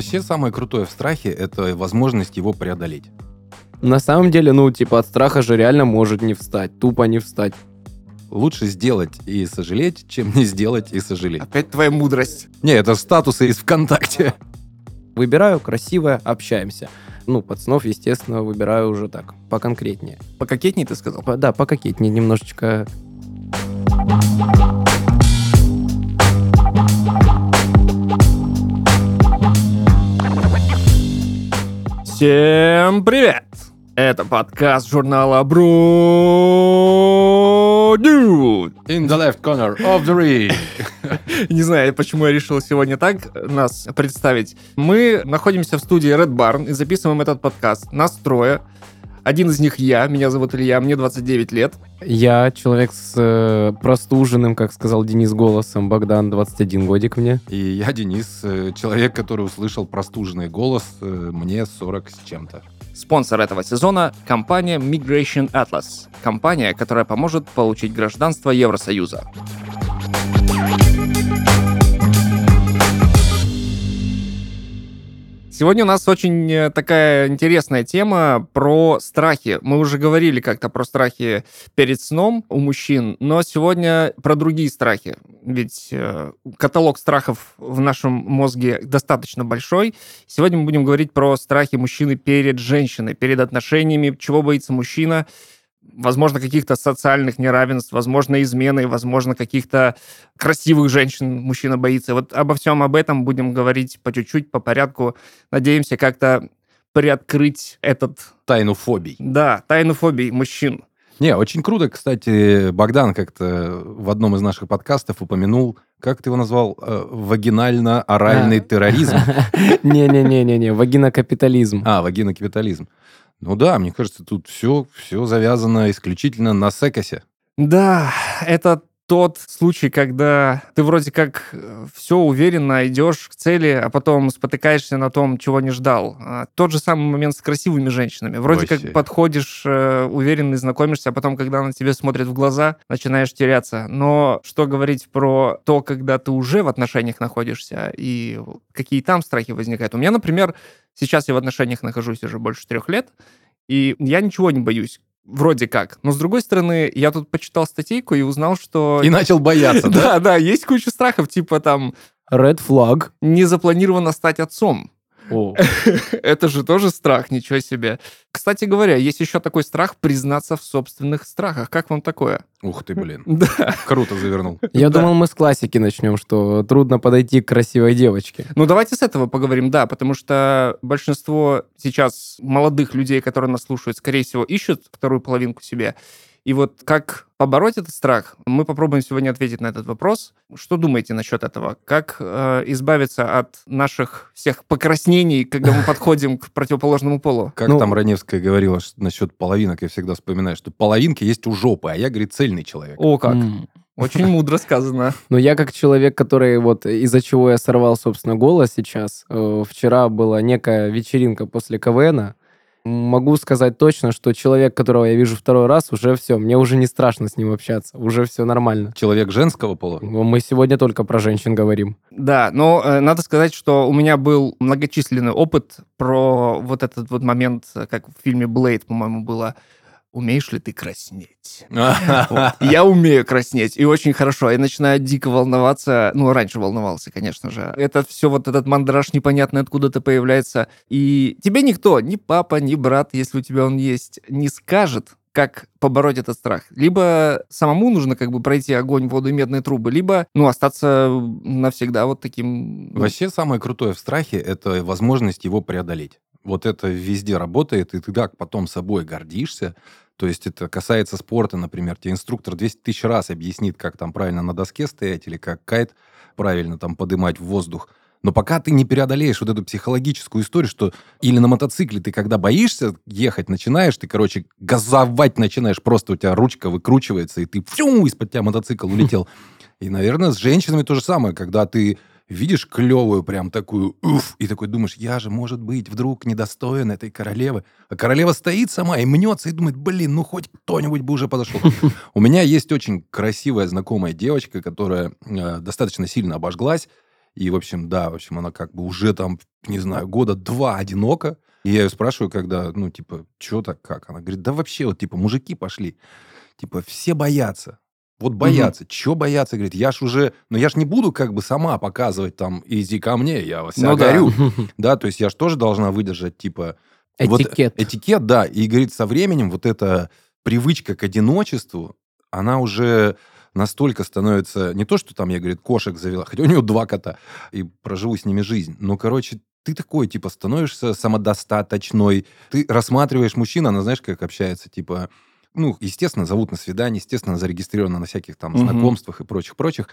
Вообще самое крутое в страхе — это возможность его преодолеть. На самом деле, ну, типа, от страха же реально может не встать, тупо не встать. Лучше сделать и сожалеть, чем не сделать и сожалеть. Опять твоя мудрость. Не, это статусы из ВКонтакте. Выбираю красивое, общаемся. Ну, пацанов, естественно, выбираю уже так, поконкретнее. Пококетней ты сказал? По- Да, пококетнее немножечко. Всем привет! Это подкаст журнала Bro Dude. In the left corner of the ring. Не знаю, почему я решил сегодня так нас представить. Мы находимся в студии Red Barn и записываем этот подкаст. Нас трое. Один из них я, меня зовут Илья, мне 29 лет. Я человек с э, простуженным, как сказал Денис, голосом. Богдан, 21 годик мне. И я, Денис, э, человек, который услышал простуженный голос, э, мне 40 с чем-то. Спонсор этого сезона — компания Migration Atlas. Компания, которая поможет получить гражданство Евросоюза. Сегодня у нас очень э, такая интересная тема про страхи. Мы уже говорили как-то про страхи перед сном у мужчин, но сегодня про другие страхи. Ведь э, каталог страхов в нашем мозге достаточно большой. Сегодня мы будем говорить про страхи мужчины перед женщиной, перед отношениями, чего боится мужчина, возможно, каких-то социальных неравенств, возможно, измены, возможно, каких-то красивых женщин мужчина боится. Вот обо всем об этом будем говорить по чуть-чуть, по порядку. Надеемся как-то приоткрыть этот, Тайну фобий. да, тайну фобий мужчин. Не, очень круто, кстати, Богдан как-то в одном из наших подкастов упомянул, как ты его назвал, Э, вагинально-оральный А. терроризм. Не-не-не-не-не, вагинокапитализм. А, вагинокапитализм. Ну да, мне кажется, тут все, все завязано исключительно на секосе. Да, это тот случай, когда ты вроде как все уверенно идешь к цели, а потом спотыкаешься на том, чего не ждал. А, Тот же самый момент с красивыми женщинами. Вроде Вообще. как подходишь, э, уверенный, знакомишься, а потом, когда на тебе смотрят в глаза, начинаешь теряться. Но что говорить про то, когда ты уже в отношениях находишься и какие там страхи возникают? У меня, например, сейчас я в отношениях нахожусь уже больше трех лет, и я ничего не боюсь. Вроде как. Но с другой стороны, я тут почитал статейку и узнал, что... И начал бояться, да? Да, да, есть куча страхов, типа там Red flag. не запланировано стать отцом. О, Это же тоже страх, ничего себе. Кстати говоря, есть еще такой страх признаться в собственных страхах. Как вам такое? Ух ты, блин. Да. Круто завернул. Я Да. думал, мы с классики начнем, что трудно подойти к красивой девочке. Ну, давайте с этого поговорим, да, потому что большинство сейчас молодых людей, которые нас слушают, скорее всего, ищут вторую половинку себе. И вот как побороть этот страх, мы попробуем сегодня ответить на этот вопрос. Что думаете насчет этого? Как э, избавиться от наших всех покраснений, когда мы подходим к противоположному полу? Как Ну- там Раневская говорила что насчет половинок, я всегда вспоминаю, что половинки есть у жопы, а я, говорит, цельный человек. О, как! М. Очень мудро сказано. Но я как человек, который вот из-за чего я сорвал, собственно, голос сейчас, э, вчера была некая вечеринка после КВНа, могу сказать точно, что человек, которого я вижу второй раз, уже все, мне уже не страшно с ним общаться, уже все нормально. Человек женского пола. Мы сегодня только про женщин говорим. Да, но э, надо сказать, что у меня был многочисленный опыт про вот этот вот момент, э, как в фильме «Блейд», по-моему, было «Умеешь ли ты краснеть?» Вот. Я умею краснеть, и очень хорошо. Я начинаю дико волноваться. Ну, раньше волновался, конечно же. Это все вот этот мандраж непонятный откуда-то появляется. И тебе никто, ни папа, ни брат, если у тебя он есть, не скажет, как побороть этот страх. Либо самому нужно как бы пройти огонь, воду и медные трубы, либо, ну, остаться навсегда вот таким... ну, Вообще самое крутое в страхе – это возможность его преодолеть. Вот это везде работает, и ты так потом собой гордишься. То есть это касается спорта, например. Тебе инструктор 200 тысяч раз объяснит, как там правильно на доске стоять или как кайт правильно там подымать в воздух. Но пока ты не преодолеешь вот эту психологическую историю, что или на мотоцикле ты когда боишься ехать, начинаешь, ты, короче, газовать начинаешь, просто у тебя ручка выкручивается, и ты фью, из-под тебя мотоцикл улетел. И, наверное, с женщинами то же самое, когда ты видишь клевую прям такую, уф, и такой думаешь, я же, может быть, вдруг недостоин этой королевы. А королева стоит сама и мнется, и думает, блин, ну хоть кто-нибудь бы уже подошел. У меня есть очень красивая знакомая девочка, которая э, достаточно сильно обожглась, И, в общем, да, в общем, она как бы уже там, не знаю, года два одинока. И я ее спрашиваю, когда, ну, типа, что так, как? Она говорит, да вообще, вот, типа, мужики пошли. Типа, все боятся. Вот боятся. Угу. Чего бояться? Говорит, я ж уже... Ну, я ж не буду как бы сама показывать там, иди ко мне, я вас ну, горю. Да. да, то есть я ж тоже должна выдержать, типа... Этикет. Вот, этикет, да. И, говорит, со временем вот эта привычка к одиночеству, она уже настолько становится... Не то, что там, я, говорит, кошек завела, хотя у нее два кота, и проживу с ними жизнь. Но, короче, ты такой, типа, становишься самодостаточной. Ты рассматриваешь мужчину, она, знаешь, как общается, типа ну, естественно, зовут на свидание, естественно, зарегистрировано на всяких там угу. знакомствах и прочих-прочих.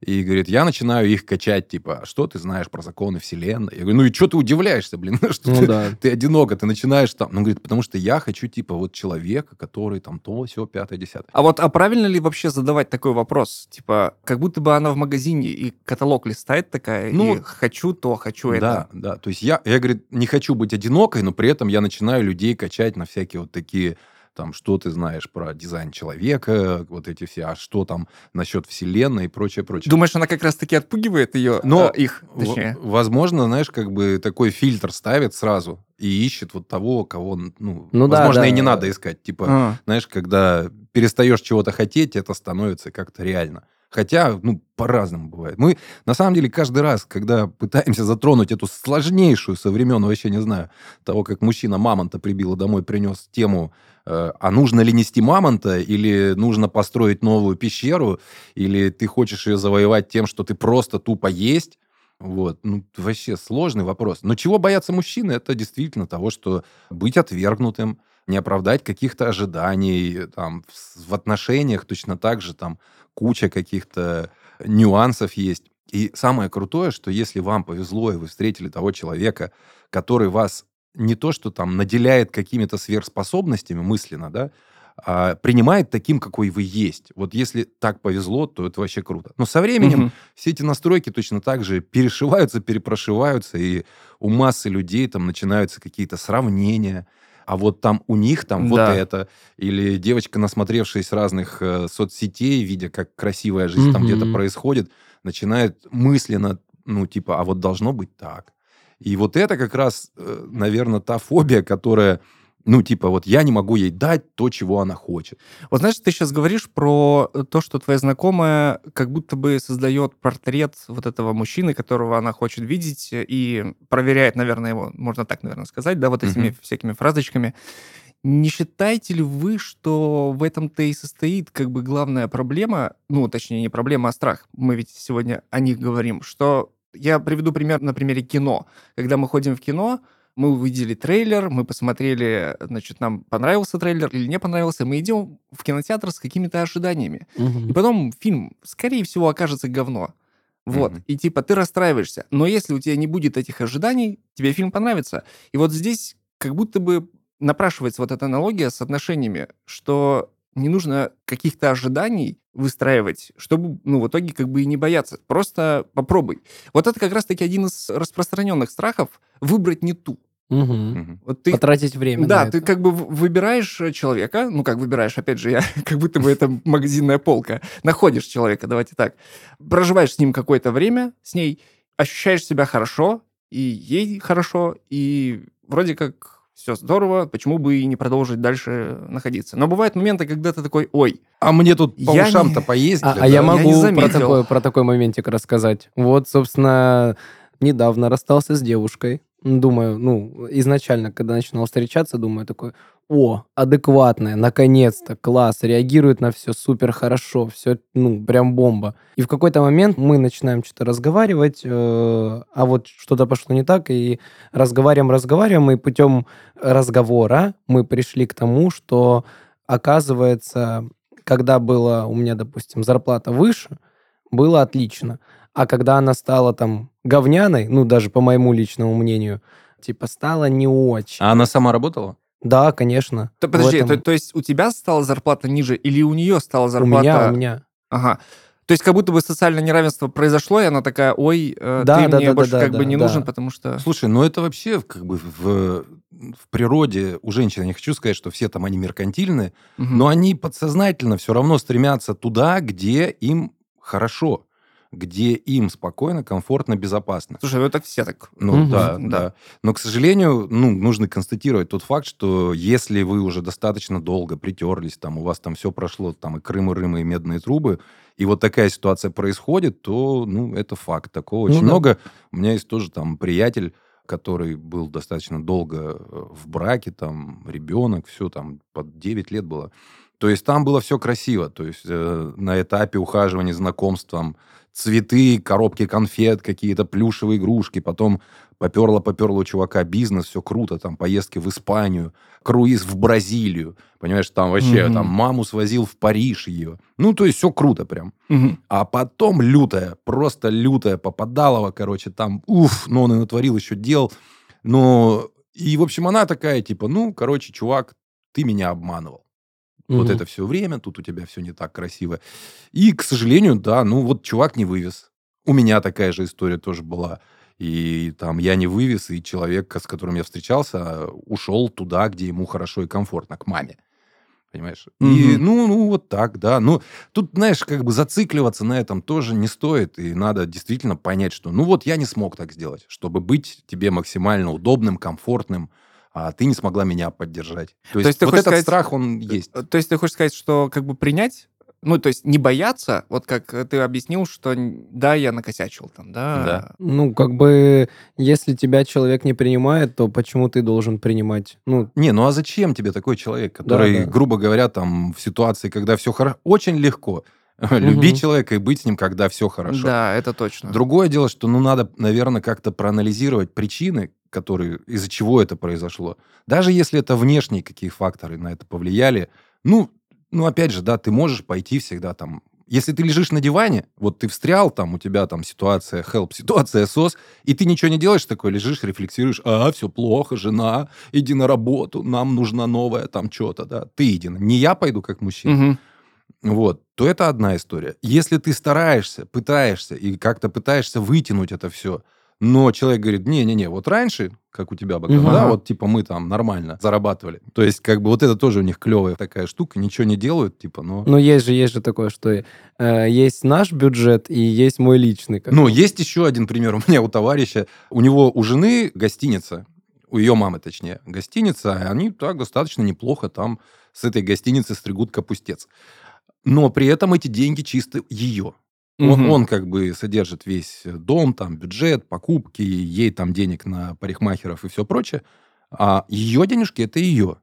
И говорит, я начинаю их качать, типа, «А что ты знаешь про законы вселенной? Я говорю, ну и что ты удивляешься, блин, что ну, ты, да. ты одиноко, ты начинаешь там. Ну, говорит, потому что я хочу, типа, вот человека, который там то, все, пятое, десятое. А вот, а правильно ли вообще задавать такой вопрос? Типа, как будто бы она в магазине и каталог листает такая, ну, и хочу то, хочу да, это. Да, да. То есть я, я, говорит, не хочу быть одинокой, но при этом я начинаю людей качать на всякие вот такие там, что ты знаешь про дизайн человека, вот эти все, а что там насчет вселенной и прочее, прочее. Думаешь, она как раз-таки отпугивает ее, Но, э, их, точнее? возможно, знаешь, как бы такой фильтр ставит сразу и ищет вот того, кого, ну, ну возможно, да, и да. не надо искать. Типа, а. знаешь, когда перестаешь чего-то хотеть, это становится как-то реально. Хотя, ну, по-разному бывает. Мы, на самом деле, каждый раз, когда пытаемся затронуть эту сложнейшую со времен, вообще не знаю, того, как мужчина мамонта прибил и домой принес тему, э, а нужно ли нести мамонта, или нужно построить новую пещеру, или ты хочешь ее завоевать тем, что ты просто тупо есть, вот, ну, вообще сложный вопрос. Но чего боятся мужчины? Это действительно того, что быть отвергнутым, не оправдать каких-то ожиданий, там, в, отношениях точно так же, там, куча каких-то нюансов есть. И самое крутое, что если вам повезло, и вы встретили того человека, который вас не то, что там наделяет какими-то сверхспособностями мысленно, да, а принимает таким, какой вы есть. Вот если так повезло, то это вообще круто. Но со временем угу. все эти настройки точно так же перешиваются, перепрошиваются, и у массы людей там начинаются какие-то сравнения, а вот там у них там вот да. это. Или девочка, насмотревшись разных э, соцсетей, видя, как красивая жизнь mm-hmm. там где-то происходит, начинает мысленно, ну, типа, а вот должно быть так. И вот это как раз, э, наверное, та фобия, которая ну, типа, вот я не могу ей дать то, чего она хочет. Вот знаешь, ты сейчас говоришь про то, что твоя знакомая как будто бы создает портрет вот этого мужчины, которого она хочет видеть, и проверяет, наверное, его, можно так, наверное, сказать, да, вот этими mm-hmm. всякими фразочками. Не считаете ли вы, что в этом-то и состоит как бы главная проблема, ну, точнее, не проблема, а страх, мы ведь сегодня о них говорим, что я приведу пример на примере кино. Когда мы ходим в кино, мы увидели трейлер, мы посмотрели, значит, нам понравился трейлер или не понравился, мы идем в кинотеатр с какими-то ожиданиями. Угу. И потом фильм, скорее всего, окажется говно. Вот. Угу. И типа ты расстраиваешься. Но если у тебя не будет этих ожиданий, тебе фильм понравится. И вот здесь как будто бы напрашивается вот эта аналогия с отношениями, что не нужно каких-то ожиданий выстраивать, чтобы, ну, в итоге как бы и не бояться. Просто попробуй. Вот это как раз-таки один из распространенных страхов — выбрать не ту. Угу. Вот ты, Потратить время. Да, ты это. как бы выбираешь человека, ну как выбираешь, опять же, я как будто бы это магазинная полка, находишь человека, давайте так, проживаешь с ним какое-то время, с ней ощущаешь себя хорошо, и ей хорошо, и вроде как все здорово, почему бы и не продолжить дальше находиться. Но бывают моменты, когда ты такой, ой. А мне тут по ушам-то не... поездили. А, да? а я могу я про, такой, про такой моментик рассказать. Вот, собственно, недавно расстался с девушкой. Думаю, ну, изначально, когда начинал встречаться, думаю такой, о, адекватная, наконец-то, класс, реагирует на все супер хорошо, все, ну, прям бомба. И в какой-то момент мы начинаем что-то разговаривать, э, а вот что-то пошло не так, и разговариваем, разговариваем, и путем разговора мы пришли к тому, что, оказывается, когда была у меня, допустим, зарплата выше, было отлично. А когда она стала там говняной, ну, даже по моему личному мнению, типа, стала не очень. А она сама работала? Да, конечно. То, подожди, этом... то, то есть у тебя стала зарплата ниже или у нее стала зарплата... У меня, у меня. Ага. То есть как будто бы социальное неравенство произошло, и она такая, ой, э, да, ты да, мне да, больше да, как да, бы не да. нужен, потому что... Слушай, ну это вообще как бы в, в природе у женщин, я не хочу сказать, что все там они меркантильны, угу. но они подсознательно все равно стремятся туда, где им хорошо где им спокойно, комфортно, безопасно. Слушай, ну так все так. Ну Мгм. да, Да. да. Но, к сожалению, ну, нужно констатировать тот факт, что если вы уже достаточно долго притерлись, там, у вас там все прошло, там, и Крым, и Рымы, и медные трубы, и вот такая ситуация происходит, то, ну, это факт. Такого Ну очень да. много. У меня есть тоже там приятель, который был достаточно долго э, в браке, там, ребенок, все, там, под 9 лет было. То есть там было все красиво. То есть э, на этапе ухаживания, знакомств, там, цветы, коробки конфет, какие-то плюшевые игрушки, потом поперло-поперло у чувака бизнес, все круто, там поездки в Испанию, круиз в Бразилию, понимаешь, там вообще, Мгм. там маму свозил в Париж ее. Ну, то есть все круто прям. Мгм. А потом лютая, просто лютая попадалова, короче, там, уф, но он и натворил еще дел. Но, и, в общем, она такая, типа, ну, короче, чувак, ты меня обманывал. Вот Мгм. это все время, тут у тебя все не так красиво. И, к сожалению, да, ну вот чувак не вывез. У меня такая же история тоже была. И там я не вывез, и человек, с которым я встречался, ушел туда, где ему хорошо и комфортно, к маме. Понимаешь? И, Мгм. ну, ну, вот так, да. Ну, тут, знаешь, как бы зацикливаться на этом тоже не стоит. И надо действительно понять, что, ну, вот я не смог так сделать, чтобы быть тебе максимально удобным, комфортным, а ты не смогла меня поддержать. То есть, есть ты вот хочешь этот сказать- страх, он есть. Э, То есть ты хочешь сказать, что как бы принять, ну, то есть не бояться, вот как э, ты объяснил, что да, я накосячил там, да. Да. Ну, как бы, если тебя человек не принимает, то почему ты должен принимать? Ну, Не, ну а зачем тебе такой человек, который, да. грубо говоря, там в ситуации, когда все хорошо, очень легко любить человека и быть с ним, когда все хорошо. Да, это точно. Другое дело, что ну надо, наверное, как-то проанализировать причины, которые из-за чего это произошло. Даже если это внешние какие факторы на это повлияли, ну, ну опять же, да, ты можешь пойти всегда там. Если ты лежишь на диване, вот ты встрял, там у тебя там ситуация help, ситуация сос, и ты ничего не делаешь, такой лежишь, рефлексируешь, а, все плохо, жена, иди на работу, нам нужна новая там что-то, да. Ты иди, не я пойду как мужчина, Мгм. вот, то это одна история. Если ты стараешься, пытаешься и как-то пытаешься вытянуть это все, но человек говорит, не-не-не, вот раньше, как у тебя, Богдан, Мгм. да, вот типа мы там нормально зарабатывали. То есть как бы вот это тоже у них клевая такая штука, ничего не делают, типа, но... ну есть же, есть же такое, что э, есть наш бюджет и есть мой личный. Ну, есть еще один пример у меня, у товарища. У него, у жены гостиница, у ее мамы, точнее, гостиница, и они так достаточно неплохо там с этой гостиницы стригут капустец. Но при этом эти деньги чисто ее. Он, Мгм. он как бы содержит весь дом, там, бюджет, покупки, ей там денег на парикмахеров и все прочее. А ее денежки – это ее.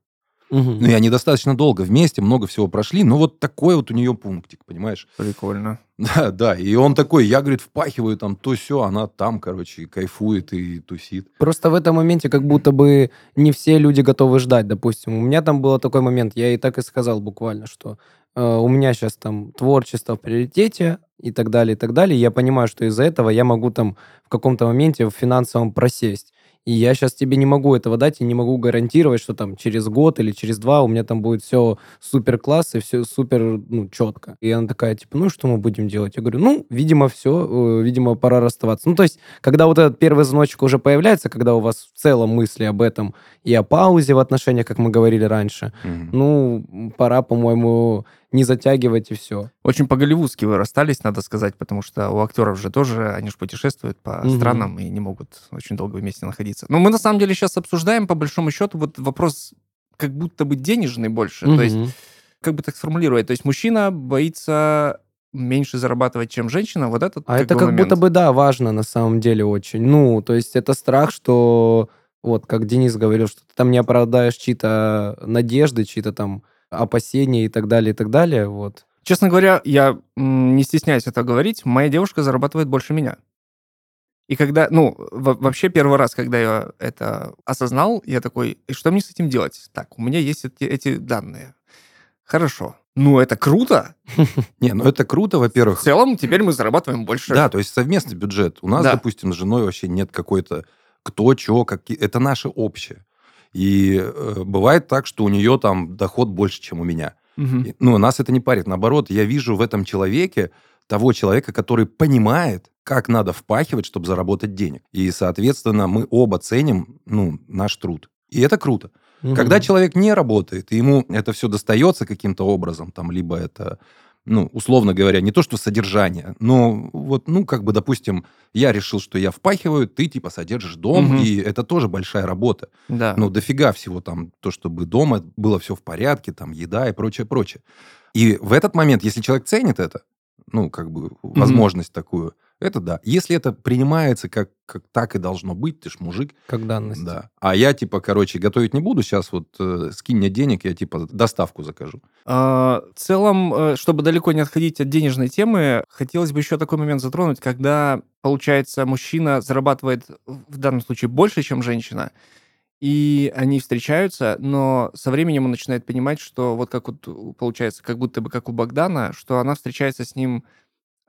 Мгм. Ну, и они достаточно долго вместе, много всего прошли. Но вот такой вот у нее пунктик, понимаешь? Прикольно. Да, да. И он такой, я, говорит, впахиваю там то все, она там, короче, кайфует и тусит. Просто в этом моменте как будто бы не все люди готовы ждать, допустим. У меня там был такой момент, я и так и сказал буквально, что э, у меня сейчас там творчество в приоритете и так далее, и так далее. Я понимаю, что из-за этого я могу там в каком-то моменте в финансовом просесть. И я сейчас тебе не могу этого дать и не могу гарантировать, что там через год или через два у меня там будет все супер класс и все супер ну, четко. И она такая, типа, ну что мы будем делать? Я говорю, ну, видимо, все, видимо, пора расставаться. Ну, то есть, когда вот этот первый звоночек уже появляется, когда у вас в целом мысли об этом и о паузе в отношениях, как мы говорили раньше, Мгм. ну, пора, по-моему, не затягивать и все. Очень по-голливудски вы расстались, надо сказать, потому что у актеров же тоже, они же путешествуют по Мгм. странам и не могут очень долго вместе находиться. Но мы на самом деле сейчас обсуждаем, по большому счету, вот вопрос как будто бы денежный больше. То есть, как бы так сформулировать, то есть мужчина боится меньше зарабатывать, чем женщина, вот этот А это бы как момент. будто бы, да, важно на самом деле очень. Ну, то есть это страх, что, вот, как Денис говорил, что ты там не оправдаешь чьи-то надежды, чьи-то там опасения и так далее, и так далее, вот. Честно говоря, я не стесняюсь это говорить, моя девушка зарабатывает больше меня. И когда, ну, во- вообще первый раз, когда я это осознал, я такой, и что мне с этим делать? Так, у меня есть эти, эти данные. Хорошо. Ну, это круто. Не, ну это круто, В во-первых. целом, теперь мы зарабатываем больше. Да, то есть совместный бюджет. У нас, допустим, с женой вообще нет какой-то кто, что, какие... Это наше общее. И э, бывает так, что у нее там доход больше, чем у меня. Мгм. И, Ну, нас это не парит. Наоборот, я вижу в этом человеке того человека, который понимает, как надо впахивать, чтобы заработать денег. И, соответственно, мы оба ценим, ну, наш труд. И это круто. Когда Мгм. человек не работает, и ему это все достается каким-то образом, там, либо это ну, условно говоря, не то что содержание, но вот, ну, как бы, допустим, я решил, что я впахиваю, ты, типа, содержишь дом, Мгм. и это тоже большая работа. Да. Ну, дофига всего там, то, чтобы дома было все в порядке, там, еда и прочее, прочее. И в этот момент, если человек ценит это, ну, как бы, возможность такую, это да. Если это принимается как, как так и должно быть, ты ж мужик, Как данность. да. А я, типа, короче, готовить не буду, сейчас вот э, скинь мне денег, я, типа, доставку закажу. А, В целом, э, чтобы далеко не отходить от денежной темы, хотелось бы еще такой момент затронуть, когда, получается, мужчина зарабатывает в данном случае больше, чем женщина, и они встречаются, но со временем он начинает понимать, что вот как вот у- получается, как будто бы как у Богдана, что она встречается с ним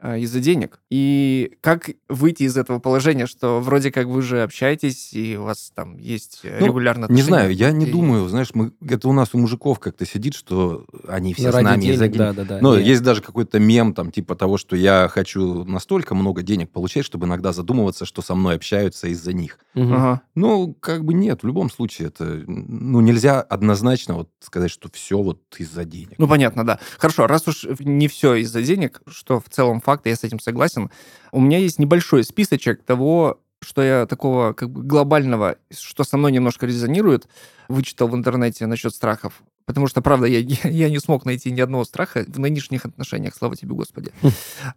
из-за денег. И как выйти из этого положения, что вроде как вы же общаетесь, и у вас там есть э, Ну, регулярно Не знаю, я не и- думаю, знаешь, мы, это у нас у мужиков как-то сидит, что они все Ну, с ради нами денег, денег. да, да, да. Ну, Нет. есть даже какой-то мем, там, типа того, что я хочу настолько много денег получать, чтобы иногда задумываться, что со мной общаются из-за них. Мгм. Ага. Ну, как бы нет, в любом случае это... Ну, нельзя однозначно вот сказать, что все вот из-за денег. Ну, понятно, да. Хорошо, раз уж не все из-за денег, что в целом факт, я с этим согласен, у меня есть небольшой списочек того, что я такого как бы глобального, что со мной немножко резонирует, вычитал в интернете насчет страхов. Потому что, правда, я, я не смог найти ни одного страха в нынешних отношениях, слава тебе, Господи.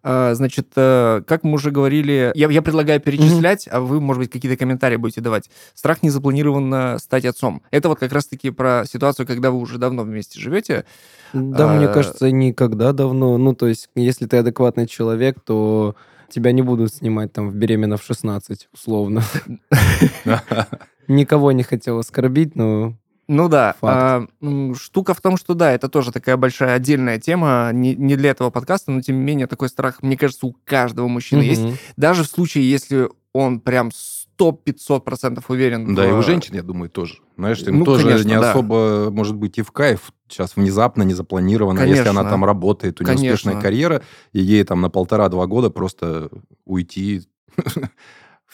А, Значит, э, как мы уже говорили, я, я предлагаю перечислять, а вы, может быть, какие-то комментарии будете давать. Страх незапланированно стать отцом. Это вот как раз-таки про ситуацию, когда вы уже давно вместе живете, Да, мне А, кажется, никогда давно. Ну, то есть, если ты адекватный человек, то тебя не будут снимать там в беременна в 16, условно. Никого не хотел оскорбить, но... Ну да, Факт. а, штука в том, что да, это тоже такая большая отдельная тема, не, не для этого подкаста, но тем не менее такой страх, мне кажется, у каждого мужчины есть. Мгм. Даже в случае, если он прям 100-500% уверен. Да, и в- у женщин, я думаю, тоже. Знаешь, им Ну, тоже конечно, не да. особо, может быть, и в кайф сейчас внезапно, не запланировано. Если она Конечно. там работает, у нее Конечно. успешная карьера, и ей там на полтора-два года просто уйти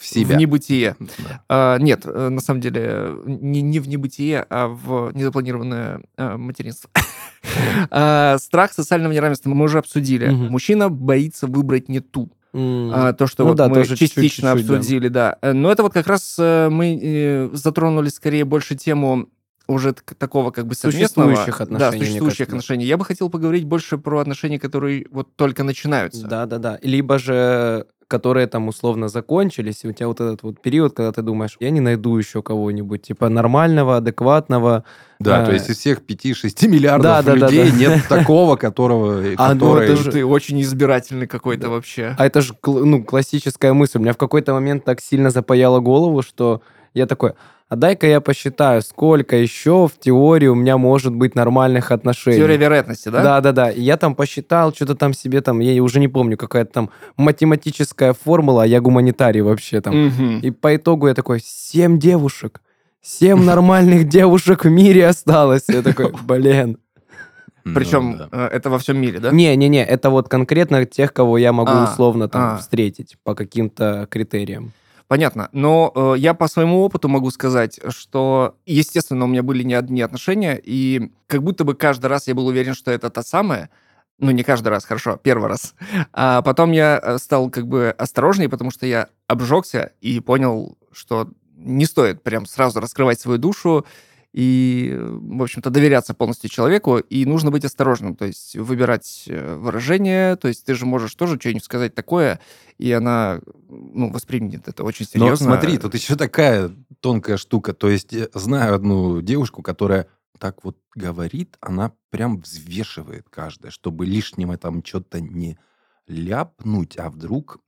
в себя. В небытие. Да. А, нет, э, на самом деле, не, не в небытие, а в незапланированное э, материнство. А, Страх социального неравенства мы уже обсудили. Мгм. Мужчина боится выбрать не ту. М. А, то, что Ну вот да, мы тоже частично чуть-чуть, да. обсудили, да. Э, Но это вот как раз мы затронули скорее больше тему уже такого как бы совместного... Существующих Да, отношений, мне существующих кажется. отношений. Я бы хотел поговорить больше про отношения, которые вот только начинаются. Да-да-да. Либо же которые там условно закончились, и у тебя вот этот вот период, когда ты думаешь, я не найду еще кого-нибудь, типа нормального, адекватного. Да, А, то есть из всех 5-6 миллиардов Да, да, да, людей да. нет такого, которого... А, ну, который- это Ты, же- ты очень избирательный какой-то вообще. А это же ну, классическая мысль. У меня в какой-то момент так сильно запаяло голову, что я такой, а дай-ка я посчитаю, сколько еще в теории у меня может быть нормальных отношений. Теория вероятности, да? Да, да, да. И я там посчитал, что-то там себе там, я уже не помню, какая-то там математическая формула, а я гуманитарий вообще там. Мгм. И по итогу я такой, семь девушек. Семь нормальных девушек в мире осталось. Я такой, блин. Ну, Причем да. э, это во всем мире, да? Не-не-не, это вот конкретно тех, кого я могу А, условно там а. встретить по каким-то критериям. Понятно. Но э, я по своему опыту могу сказать, что, естественно, у меня были не одни отношения, и как будто бы каждый раз я был уверен, что это та самая. Ну, не каждый раз, хорошо, первый раз. А потом я э, стал как бы осторожнее, потому что я обжегся и понял, что не стоит прям сразу раскрывать свою душу и, в общем-то, доверяться полностью человеку, и нужно быть осторожным, то есть выбирать э, выражение, то есть ты же можешь тоже что-нибудь сказать такое, и она, ну, воспримет это очень Но серьезно. смотри, тут еще такая тонкая штука. То есть э, знаю одну девушку, которая так вот говорит, она прям взвешивает каждое, чтобы лишнего там что-то не ляпнуть, а вдруг...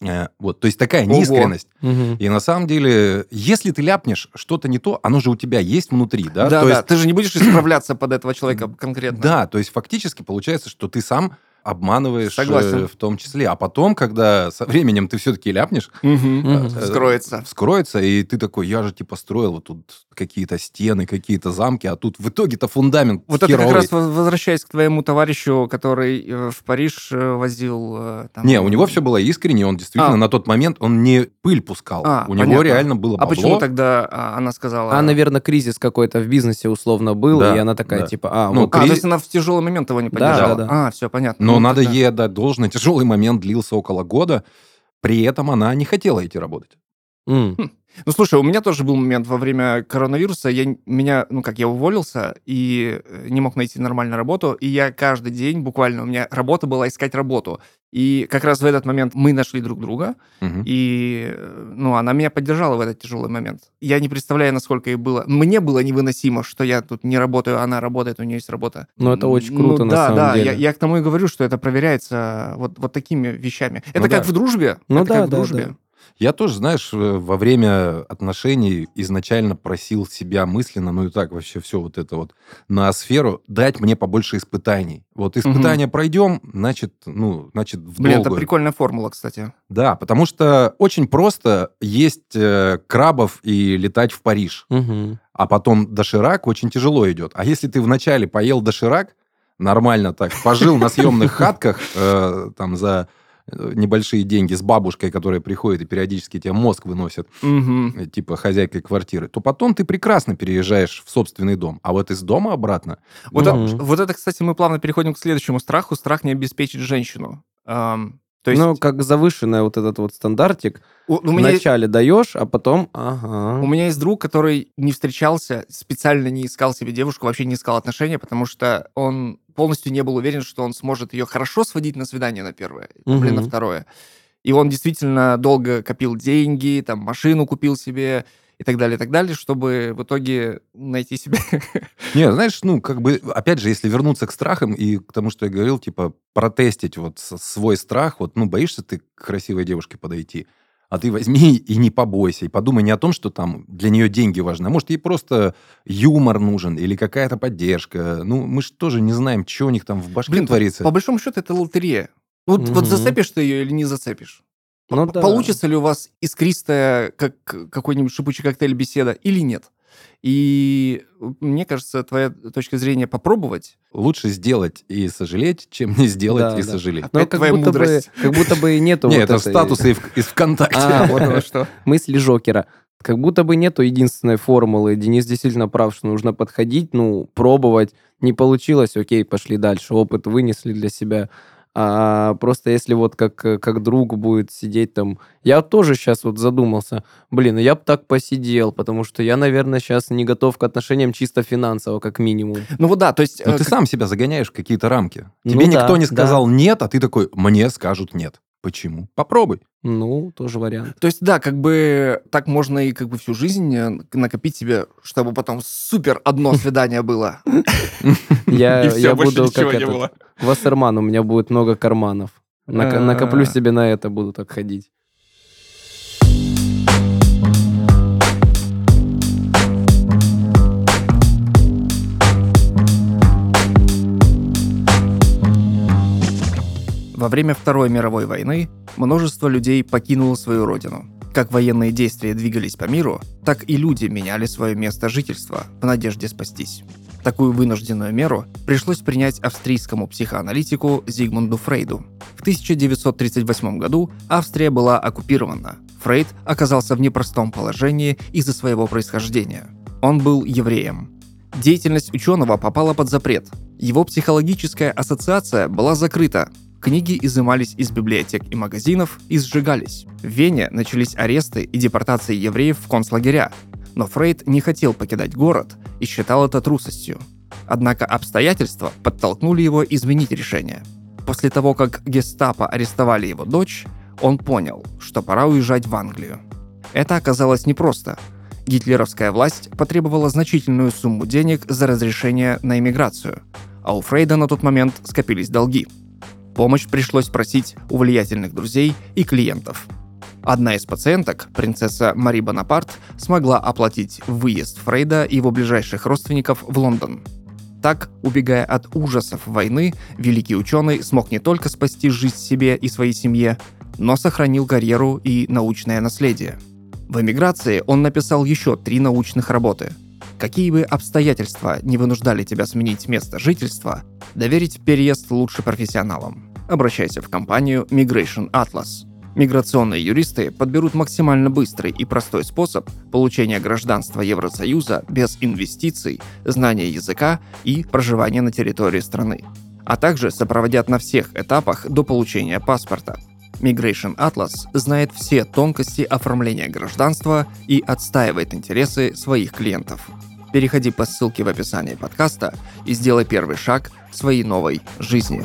э, вот, то есть такая Ого. неискренность. Мгм. И на самом деле, если ты ляпнешь что-то не то, оно же у тебя есть внутри, да? Да, то да, есть, ты же не будешь исправляться под этого человека конкретно. да, то есть фактически получается, что ты сам обманываешь Согласен. э, в том числе. А потом, когда со временем ты все-таки ляпнешь, Мгм. Мгм. э, Вскроется. Вскроется, и ты такой, я же типа строил вот тут какие-то стены, какие-то замки, а тут в итоге-то фундамент Вот это как херовый. раз воз- возвращаясь к твоему товарищу, который э, в Париж э, возил... э, там, Не, у него все было искренне, он действительно А. на тот момент, он не пыль пускал. А, у него понятно. реально было А бабло. почему тогда а, она сказала... А, наверное, кризис какой-то в бизнесе условно был, Да, и она такая, да. типа, а, Ну, вот А, кри- то есть она в тяжелый момент его не Да, поддержала? да, А, все, понятно. Но Ну, надо тогда- ей отдать должное. Тяжелый момент длился около года. При этом она не хотела идти работать. М. Ну, слушай, у меня тоже был момент во время коронавируса. Я, меня, ну как, я уволился и э, не мог найти нормальную работу. И я каждый день буквально, у меня работа была искать работу. И как раз в этот момент мы нашли друг друга. Мгм. И, э, ну, она меня поддержала в этот тяжелый момент. Я не представляю, насколько ей было... Мне было невыносимо, что я тут не работаю, она работает, у нее есть работа. Ну, это очень Ну, круто, на да, самом да, деле. Я, я к тому и говорю, что это проверяется вот, вот такими вещами. Это Ну как да. в дружбе. Ну это да, как в да, дружбе. да. Я тоже, знаешь, э, во время отношений изначально просил себя мысленно, ну и так вообще все вот это вот на сферу, дать мне побольше испытаний. Вот испытания пройдем, значит, ну, значит, в Блин, это прикольная формула, кстати. Да, потому что очень просто есть э, крабов и летать в Париж, Мгм. а потом доширак очень тяжело идет. А если ты вначале поел доширак, нормально так, пожил на съемных хатках э, там за небольшие деньги с бабушкой, которая приходит и периодически тебе мозг выносит, э, типа хозяйкой квартиры, то потом ты прекрасно переезжаешь в собственный дом. А вот из дома обратно... Вот, ну, это, вот это, кстати, мы плавно переходим к следующему страху. Страх не обеспечить женщину. Ам, то есть Ну, как завышенный вот этот вот стандартик. у, у меня, Вначале даешь, а потом... Ага. у меня есть друг, который не встречался, специально не искал себе девушку, вообще не искал отношения, потому что он полностью не был уверен, что он сможет ее хорошо сводить на свидание на первое, блин, на второе. И он действительно долго копил деньги, там машину купил себе и так далее, и так далее, чтобы в итоге найти себе... Не, знаешь, ну, как бы, опять же, если вернуться к страхам и к тому, что я говорил, типа, протестить вот свой страх, вот, ну, боишься ты к красивой девушке подойти, а ты возьми и не побойся, и подумай не о том, что там для нее деньги важны, а может, ей просто юмор нужен или какая-то поддержка. Ну, мы же тоже не знаем, что у них там в башке Блин, творится. По большому счету это лотерея. Вот, вот Мгм. зацепишь ты ее или не зацепишь? Ну да. Получится ли у вас искристая, как какой-нибудь шипучий коктейль беседа или нет? И э, мне кажется, твоя точка зрения попробовать. Лучше сделать и сожалеть, чем не сделать Да, и да. сожалеть. Но Опять как твоя будто, бы, мудрость. как будто бы и нету Не, вот это этой статусы из, из ВКонтакте. А, вот оно что. мысли Жокера. Как будто бы нету единственной формулы. Денис действительно прав, что нужно подходить, ну, пробовать. Не получилось, окей, пошли дальше. Опыт вынесли для себя. А просто если вот как, как друг будет сидеть там... Я тоже сейчас вот задумался. Блин, ну я бы так посидел, потому что я, наверное, сейчас не готов к отношениям чисто финансово, как минимум. Ну вот да, то есть... Но э, ты сам себя загоняешь в какие-то рамки. Ну Тебе да, никто не да. сказал нет, а ты такой, мне скажут нет. Почему? Попробуй. Ну, тоже вариант. То есть, да, как бы так можно и как бы всю жизнь э, накопить себе, чтобы потом супер одно свидание было. Я, буду как этот. Вассерман, у меня будет много карманов. А. накоплю себе на это, буду так ходить. Во время Второй мировой войны множество людей покинуло свою родину. Как военные действия двигались по миру, так и люди меняли свое место жительства в надежде спастись. Такую вынужденную меру пришлось принять австрийскому психоаналитику Зигмунду Фрейду. В 1938 году Австрия была оккупирована. Фрейд оказался в непростом положении из-за своего происхождения. Он был евреем. Деятельность ученого попала под запрет. Его психологическая ассоциация была закрыта. Книги изымались из библиотек и магазинов и сжигались. В Вене начались аресты и депортации евреев в концлагеря. Но Фрейд не хотел покидать город и считал это трусостью. Однако обстоятельства подтолкнули его изменить решение. После того, как гестапо арестовали его дочь, он понял, что пора уезжать в Англию. Это оказалось непросто. Гитлеровская власть потребовала значительную сумму денег за разрешение на иммиграцию, а у Фрейда на тот момент скопились долги. Помощь пришлось просить у влиятельных друзей и клиентов. Одна из пациенток, принцесса Мари Бонапарт, смогла оплатить выезд Фрейда и его ближайших родственников в Лондон. Так, убегая от ужасов войны, великий ученый смог не только спасти жизнь себе и своей семье, но сохранил карьеру и научное наследие. В эмиграции он написал еще три научных работы. Какие бы обстоятельства не вынуждали тебя сменить место жительства, доверить переезд лучше профессионалам. Обращайся в компанию Migration Atlas. Миграционные юристы подберут максимально быстрый и простой способ получения гражданства Евросоюза без инвестиций, знания языка и проживания на территории страны. а также сопроводят на всех этапах до получения паспорта. Migration Atlas знает все тонкости оформления гражданства и отстаивает интересы своих клиентов. Переходи по ссылке в описании подкаста и сделай первый шаг в своей новой жизни.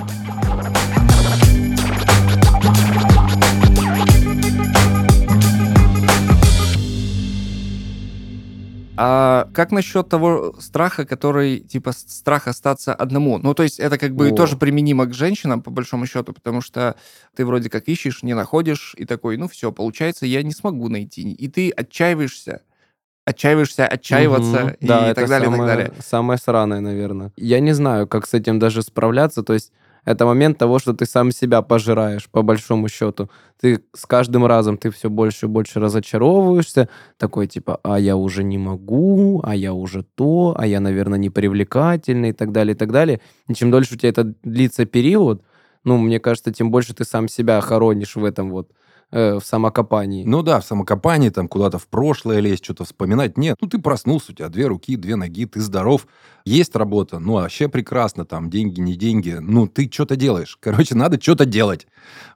А как насчет того страха, который, типа, страх остаться одному? Ну, то есть это как бы О. тоже применимо к женщинам, по большому счету, потому что ты вроде как ищешь, не находишь, и такой, ну, все, получается, я не смогу найти. И ты отчаиваешься, отчаиваешься, отчаиваться, Мгм. и да, так это далее, и так самое, далее. самое сраное, наверное. Я не знаю, как с этим даже справляться. То есть это момент того, что ты сам себя пожираешь, по большому счету. Ты с каждым разом ты все больше и больше разочаровываешься. Такой типа, а я уже не могу, а я уже то, а я, наверное, не привлекательный и так далее, и так далее. И чем дольше у тебя это длится период, ну, мне кажется, тем больше ты сам себя хоронишь в этом вот, э, в самокопании. Ну да, в самокопании, там куда-то в прошлое лезть, что-то вспоминать. Нет, ну ты проснулся, у тебя две руки, две ноги, ты здоров. Есть работа, ну вообще прекрасно, там деньги, не деньги. Ну ты что-то делаешь. Короче, надо что-то делать.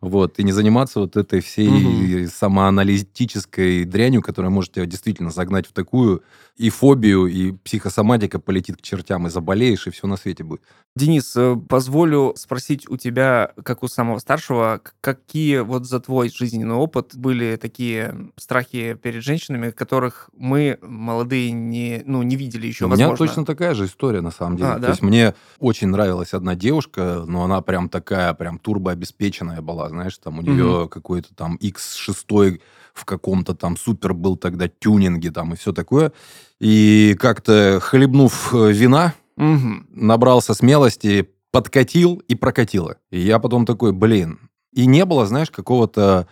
Вот, и не заниматься вот этой всей Мгм. самоаналитической дрянью, которая может тебя действительно загнать в такую и фобию, и психосоматика полетит к чертям, и заболеешь, и все на свете будет. Денис, э, позволю спросить у тебя, как у самого старшего, какие вот за твой жизненный опыт были такие страхи перед женщинами, которых мы, молодые, не, ну, не видели еще, У меня возможно? точно такая же история, на самом деле. А, То да? есть мне очень нравилась одна девушка, но она прям такая, прям турбообеспеченная была, знаешь, там у нее какой-то там X6 в каком-то там супер был тогда тюнинге там и все такое. И как-то хлебнув э, вина, Мгм. набрался смелости, подкатил и прокатило. И я потом такой, блин. И не было, знаешь, какого-то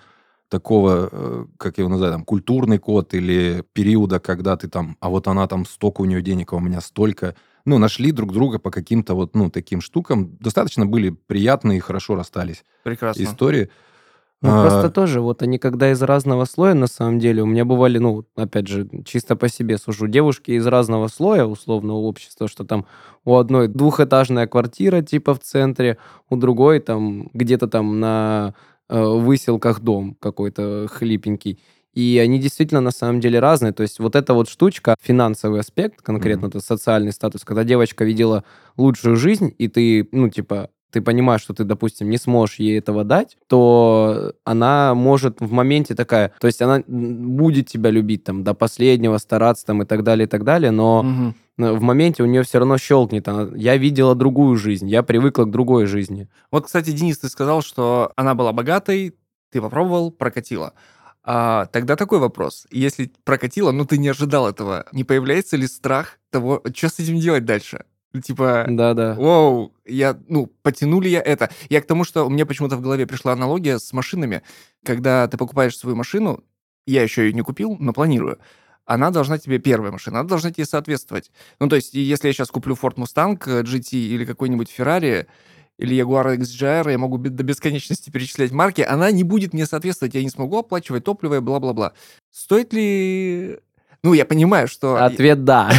такого, э, как я его называю, там, культурный код или периода, когда ты там, а вот она там столько у нее денег, а у меня столько. Ну, нашли друг друга по каким-то вот, ну, таким штукам. Достаточно были приятные и хорошо расстались Прекрасно. истории. Ну, А, просто тоже, вот они когда из разного слоя, на самом деле, у меня бывали, ну, опять же, чисто по себе сужу, девушки из разного слоя условного общества, что там у одной двухэтажная квартира, типа, в центре, у другой там где-то там на выселках дом какой-то хлипенький. И они действительно на самом деле разные. То есть вот эта вот штучка, финансовый аспект, конкретно Мгм. это социальный статус, когда девочка видела лучшую жизнь, и ты, ну, типа, ты понимаешь, что ты, допустим, не сможешь ей этого дать, то она может в моменте такая, то есть она будет тебя любить там до последнего, стараться там и так далее, и так далее, но Мгм. Э, в моменте у нее все равно щелкнет. Она, я видела другую жизнь, я привыкла к другой жизни. Вот, кстати, Денис, ты сказал, что она была богатой, ты попробовал, прокатила. А, тогда такой вопрос. Если прокатила, но ты не ожидал этого, не появляется ли страх того, что с этим делать дальше? Ну, Типа, Да-да. Воу, я, ну, потянули я это. Я к тому, что у меня почему-то в голове пришла аналогия с машинами. Когда ты покупаешь свою машину, я еще ее не купил, но планирую, она должна тебе, первая машина, она должна тебе соответствовать. Ну, то есть, если я сейчас куплю Ford Mustang э, GT или какой-нибудь Ferrari, или Jaguar XJR, я могу до бесконечности перечислять марки, она не будет мне соответствовать, я не смогу оплачивать топливо и бла-бла-бла. Стоит ли... Ну, я понимаю, что... Ответ да.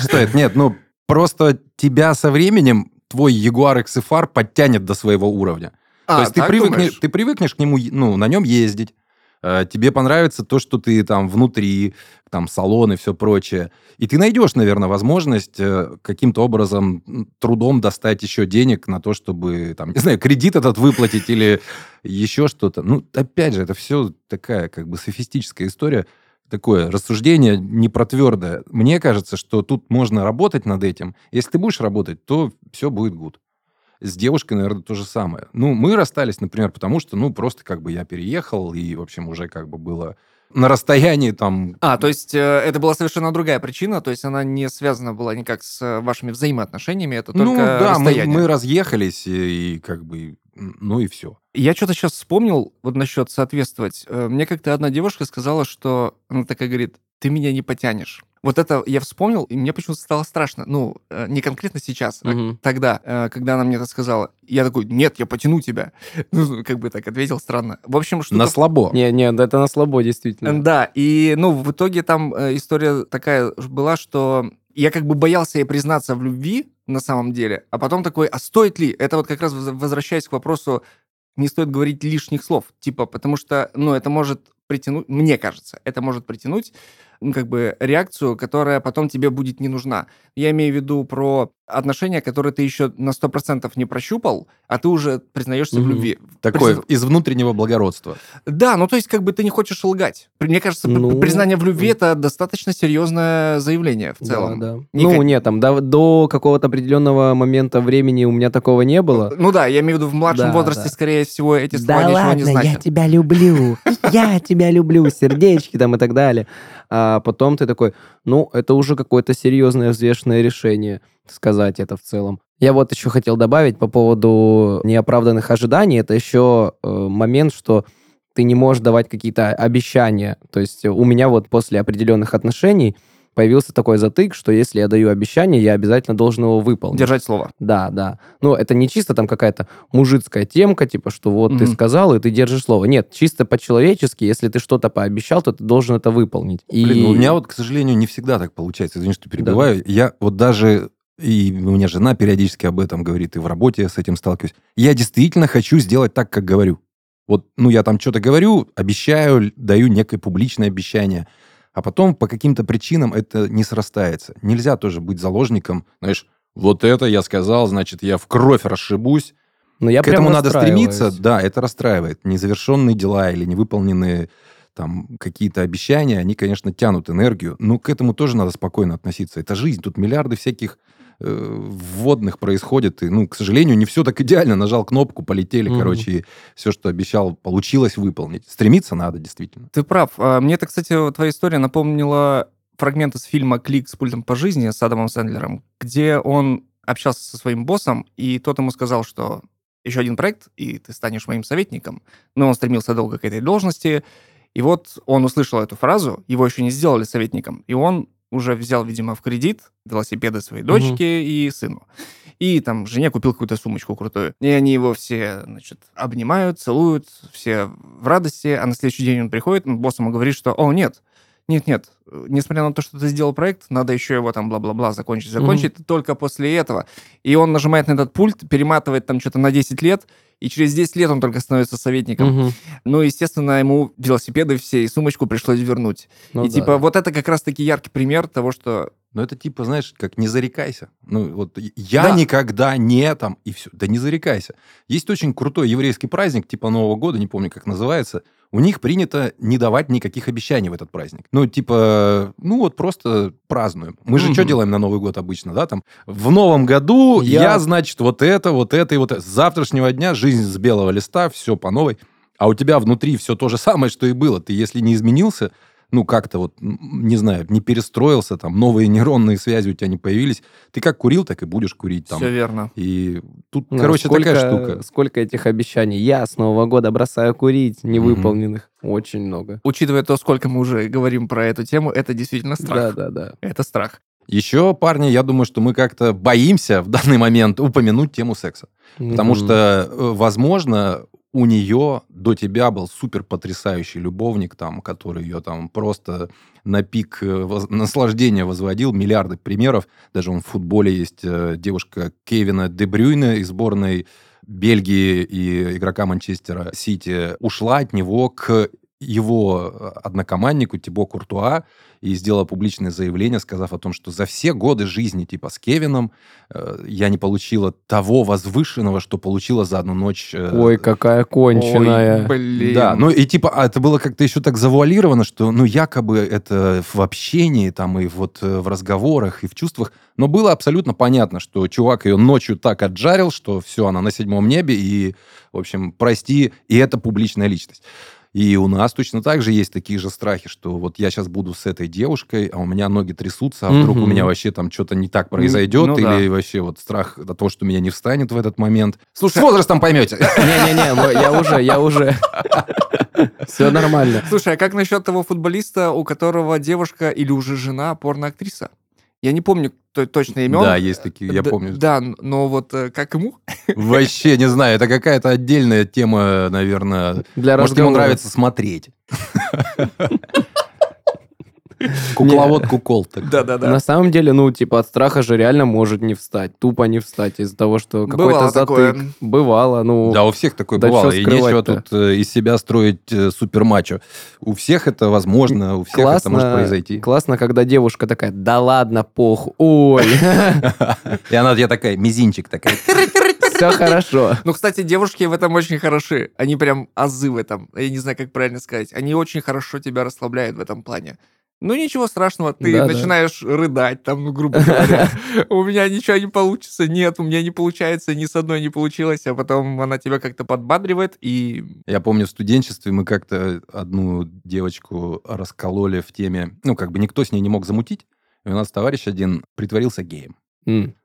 Стоит. Нет, ну, просто тебя со временем твой Jaguar XFR подтянет до своего уровня. А, То есть ты, привыкнешь, ты привыкнешь к нему, ну, на нем ездить. Э, Тебе понравится то, что ты там внутри, там салон и все прочее. И ты найдешь, наверное, возможность э, каким-то образом трудом достать еще денег на то, чтобы, там, не знаю, кредит этот выплатить или еще что-то. Ну, опять же, это все такая как бы софистическая история, такое рассуждение не про твердое. Мне кажется, что тут можно работать над этим. Если ты будешь работать, то все будет гуд. С девушкой, наверное, то же самое. Ну, мы расстались, например, потому что, ну, просто как бы я переехал, и, в общем, уже как бы было на расстоянии там... А, то есть э, это была совершенно другая причина, то есть она не связана была никак с э, вашими взаимоотношениями, это только ну, да, мы, расстояние. мы разъехались, и, и как бы, ну и все. Я что-то сейчас вспомнил вот насчет соответствовать. Э, Мне как-то одна девушка сказала, что она такая говорит, ты меня не потянешь. Вот это я вспомнил, и мне почему-то стало страшно. Ну, э, не конкретно сейчас, а Мгм. тогда, э, когда она мне это сказала. Я такой, нет, я потяну тебя. Ну, как бы так ответил странно. В общем, что На слабо. Не, не, да это на слабо, действительно. Да, и, ну, в итоге там э, история такая была, что я как бы боялся ей признаться в любви на самом деле, а потом такой, а стоит ли? Это вот как раз воз- возвращаясь к вопросу, не стоит говорить лишних слов, типа, потому что, ну, это может притянуть, мне кажется, это может притянуть, как бы, реакцию, которая потом тебе будет не нужна. Я имею в виду про отношения, которые ты еще на 100% не прощупал, а ты уже признаешься в Мгм. любви. Такое Призна- из внутреннего благородства. Да, ну то есть как бы ты не хочешь лгать. Мне кажется, Ну, признание в любви это достаточно серьезное заявление в целом. Да, да. Не ну, нет, там до, до какого-то определенного момента времени у меня такого не было. Ну да, я имею в виду в младшем Да, возрасте, да. скорее всего, эти слова ничего не значат. тебя люблю, я тебя люблю, сердечки там и так далее. А потом ты такой, ну, это уже какое-то серьезное взвешенное решение сказать это в целом. Я вот еще хотел добавить по поводу неоправданных ожиданий. Это еще э, момент, что ты не можешь давать какие-то обещания. То есть у меня вот после определенных отношений появился такой затык, что если я даю обещание, я обязательно должен его выполнить. Держать слово. Да, да. Ну, это не чисто там какая-то мужицкая темка, типа, что вот ты Мгм. сказал, и ты держишь слово. Нет, чисто по-человечески, если ты что-то пообещал, то ты должен это выполнить. И... Блин, ну, у меня вот, к сожалению, не всегда так получается. Извини, что перебиваю. Я вот даже, и у меня жена периодически об этом говорит, и в работе я с этим сталкиваюсь. Я действительно хочу сделать так, как говорю. Вот, ну, я там что-то говорю, обещаю, даю некое публичное обещание, а потом по каким-то причинам это не срастается. Нельзя тоже быть заложником, знаешь, вот это я сказал, значит, я в кровь расшибусь. Но я К этому надо стремиться, да, это расстраивает. Незавершенные дела или невыполненные там какие-то обещания, они, конечно, тянут энергию, но к этому тоже надо спокойно относиться. Это жизнь, тут миллиарды всяких вводных происходит, и, ну, к сожалению, не все так идеально. Нажал кнопку, полетели, Мгм. короче, и все, что обещал, получилось выполнить. Стремиться надо, действительно. Ты прав. А, Мне это, кстати, твоя история напомнила фрагмент из фильма «Клик с пультом по жизни» с Адамом Сэндлером, где он общался со своим боссом, и тот ему сказал, что еще один проект, и ты станешь моим советником. Но он стремился долго к этой должности, и вот он услышал эту фразу, его еще не сделали советником, и он уже взял, видимо, в кредит велосипеды своей дочке и сыну. И там жене купил какую-то сумочку крутую. И они его все, значит, обнимают, целуют, все в радости. А на следующий день он приходит, босс ему говорит, что, о, нет, нет-нет, несмотря на то, что ты сделал проект, надо еще его там бла-бла-бла закончить, закончить только после этого. И он нажимает на этот пульт, перематывает там что-то на 10 лет, и через 10 лет он только становится советником. Мгм. Ну, естественно, ему велосипеды все и сумочку пришлось вернуть. Ну и да. типа вот это как раз-таки яркий пример того, что Но это типа, знаешь, как не зарекайся. Ну, вот я Да. никогда не там, и все. Да не зарекайся. Есть очень крутой еврейский праздник, типа Нового года, не помню, как называется. У них принято не давать никаких обещаний в этот праздник. Ну, типа, ну вот просто празднуем. Мы же Мгм. что делаем на Новый год обычно, да? Там в новом году я, Я- значит, вот это, вот это и вот это. С завтрашнего дня жизнь с белого листа, все по новой. А у тебя внутри все то же самое, что и было. Ты, если не изменился, ну, как-то вот, не знаю, не перестроился, там, новые нейронные связи у тебя не появились, ты как курил, так и будешь курить там. все верно. И тут, Ну, короче, сколько, такая штука. Сколько этих обещаний. Я с Нового года бросаю курить, невыполненных. Очень много. Учитывая то, сколько мы уже говорим про эту тему, это действительно страх. Да, да, да. Это страх. Еще, парни, я думаю, что мы как-то боимся в данный момент упомянуть тему секса. Потому Мгм. что, э, возможно, у нее до тебя был супер потрясающий любовник, там, который ее там просто на пик э, наслаждения возводил. Миллиарды примеров. Даже он в футболе есть э, девушка Кевина Де Брюйне из сборной Бельгии и игрока Манчестера Сити ушла от него к его э, однокоманднику Тибо Куртуа и сделала публичное заявление, сказав о том, что за все годы жизни типа с Кевином э, я не получила того возвышенного, что получила за одну ночь. э, Ой, какая конченая. Ой, блин. да, ну и типа, а это было как-то еще так завуалировано, что, ну, якобы это в общении, там, и вот э, в разговорах, и в чувствах, но было абсолютно понятно, что чувак ее ночью так отжарил, что все, она на седьмом небе, и, в общем, прости, и это публичная личность. И у нас точно так же есть такие же страхи, что вот я сейчас буду с этой девушкой, а у меня ноги трясутся, а вдруг у меня вообще там что-то не так произойдет, ну или да. вообще вот страх от того, что меня не встанет в этот момент. Слушай, С возрастом поймете. Не-не-не, я уже, я уже. Все нормально. Слушай, а как насчет того футболиста, у которого девушка или уже жена порноактриса? Я не помню то- точно имен. Да, есть такие, я помню. Да, но вот э, как ему? Вообще не знаю, это какая-то отдельная тема, наверное. Для Может, ему нравится смотреть. Кукловод кукол. так. Да-да-да. На самом деле, ну, типа, от страха же реально может не встать. Тупо не встать из-за того, что какой-то затык. Бывало, ну... Да, у всех такое бывало. И нечего тут э, из себя строить э, супермачо. У всех это возможно, у всех это может произойти. классно, когда девушка такая, да ладно, пох, ой, И она тебе такая, мизинчик такая. все хорошо. Ну, кстати, девушки в этом очень хороши. Они прям азы в этом. Я не знаю, как правильно сказать. Они очень хорошо тебя расслабляют в этом плане. Ну, ничего страшного, ты Да-да. начинаешь рыдать, там, ну, грубо говоря. У меня ничего не получится, нет, у меня не получается, ни с одной не получилось, а потом она тебя как-то подбадривает, и Я помню, в студенчестве мы как-то одну девочку раскололи в теме, ну, как бы никто с ней не мог замутить, и у нас товарищ один притворился геем.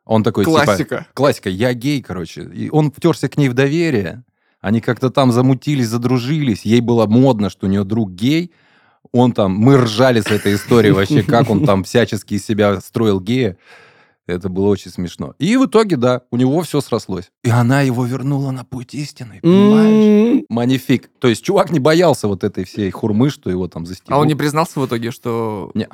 Он такой, типа, классика. классика, я гей, короче. И он втерся к ней в доверие. Они как-то там замутились, задружились. Ей было модно, что у нее друг гей. Он там, мы ржали с этой историей вообще, как он там всячески из себя строил гея. Это было очень смешно. И в итоге, да, у него все срослось. И она его вернула на путь истины, понимаешь? М. Манифик. То есть чувак не боялся вот этой всей хурмы, что его там застегнут. А он не признался в итоге, что... Не.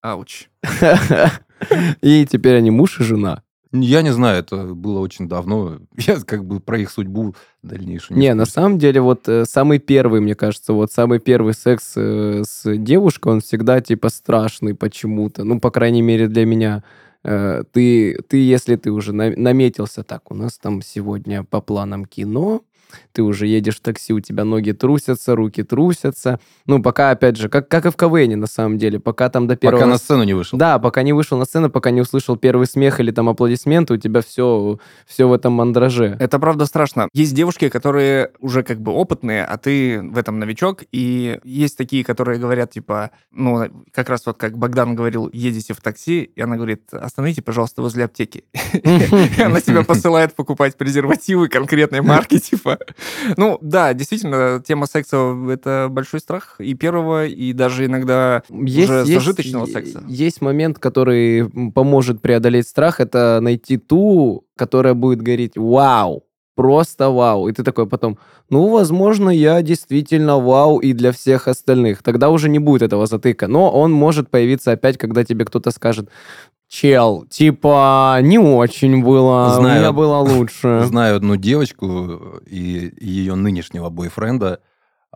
Ауч. И теперь они муж и жена. Я не знаю, это было очень давно. Я как бы про их судьбу дальнейшую Не, в на самом деле, вот э, самый первый, мне кажется, вот самый первый секс э, с девушкой, он всегда типа страшный почему-то. Ну, по крайней мере, для меня. Э, Ты, ты если ты уже на- наметился, так, у нас там сегодня по планам кино, ты уже едешь в такси, у тебя ноги трусятся, руки трусятся. Ну, пока, опять же, как, как и в КВН, на самом деле, пока там до первого... Пока на сцену не вышел. Да, пока не вышел на сцену, пока не услышал первый смех или там аплодисменты, у тебя все, все в этом мандраже. Это правда страшно. Есть девушки, которые уже как бы опытные, а ты в этом новичок, и есть такие, которые говорят, типа, ну, как раз вот как Богдан говорил, едете в такси, и она говорит, остановите, пожалуйста, возле аптеки. Она тебя посылает покупать презервативы конкретной марки, типа. Ну, да, действительно, тема секса — это большой страх и первого, и даже иногда уже зажиточного секса. Есть момент, который поможет преодолеть страх, это найти ту, которая будет говорить «Вау!» Просто вау. И ты такой потом, ну, возможно, я действительно вау и для всех остальных. Тогда уже не будет этого затыка. Но он может появиться опять, когда тебе кто-то скажет, чел, типа, не очень было, у Знаю. меня было лучше. Знаю одну девочку и ее нынешнего бойфренда,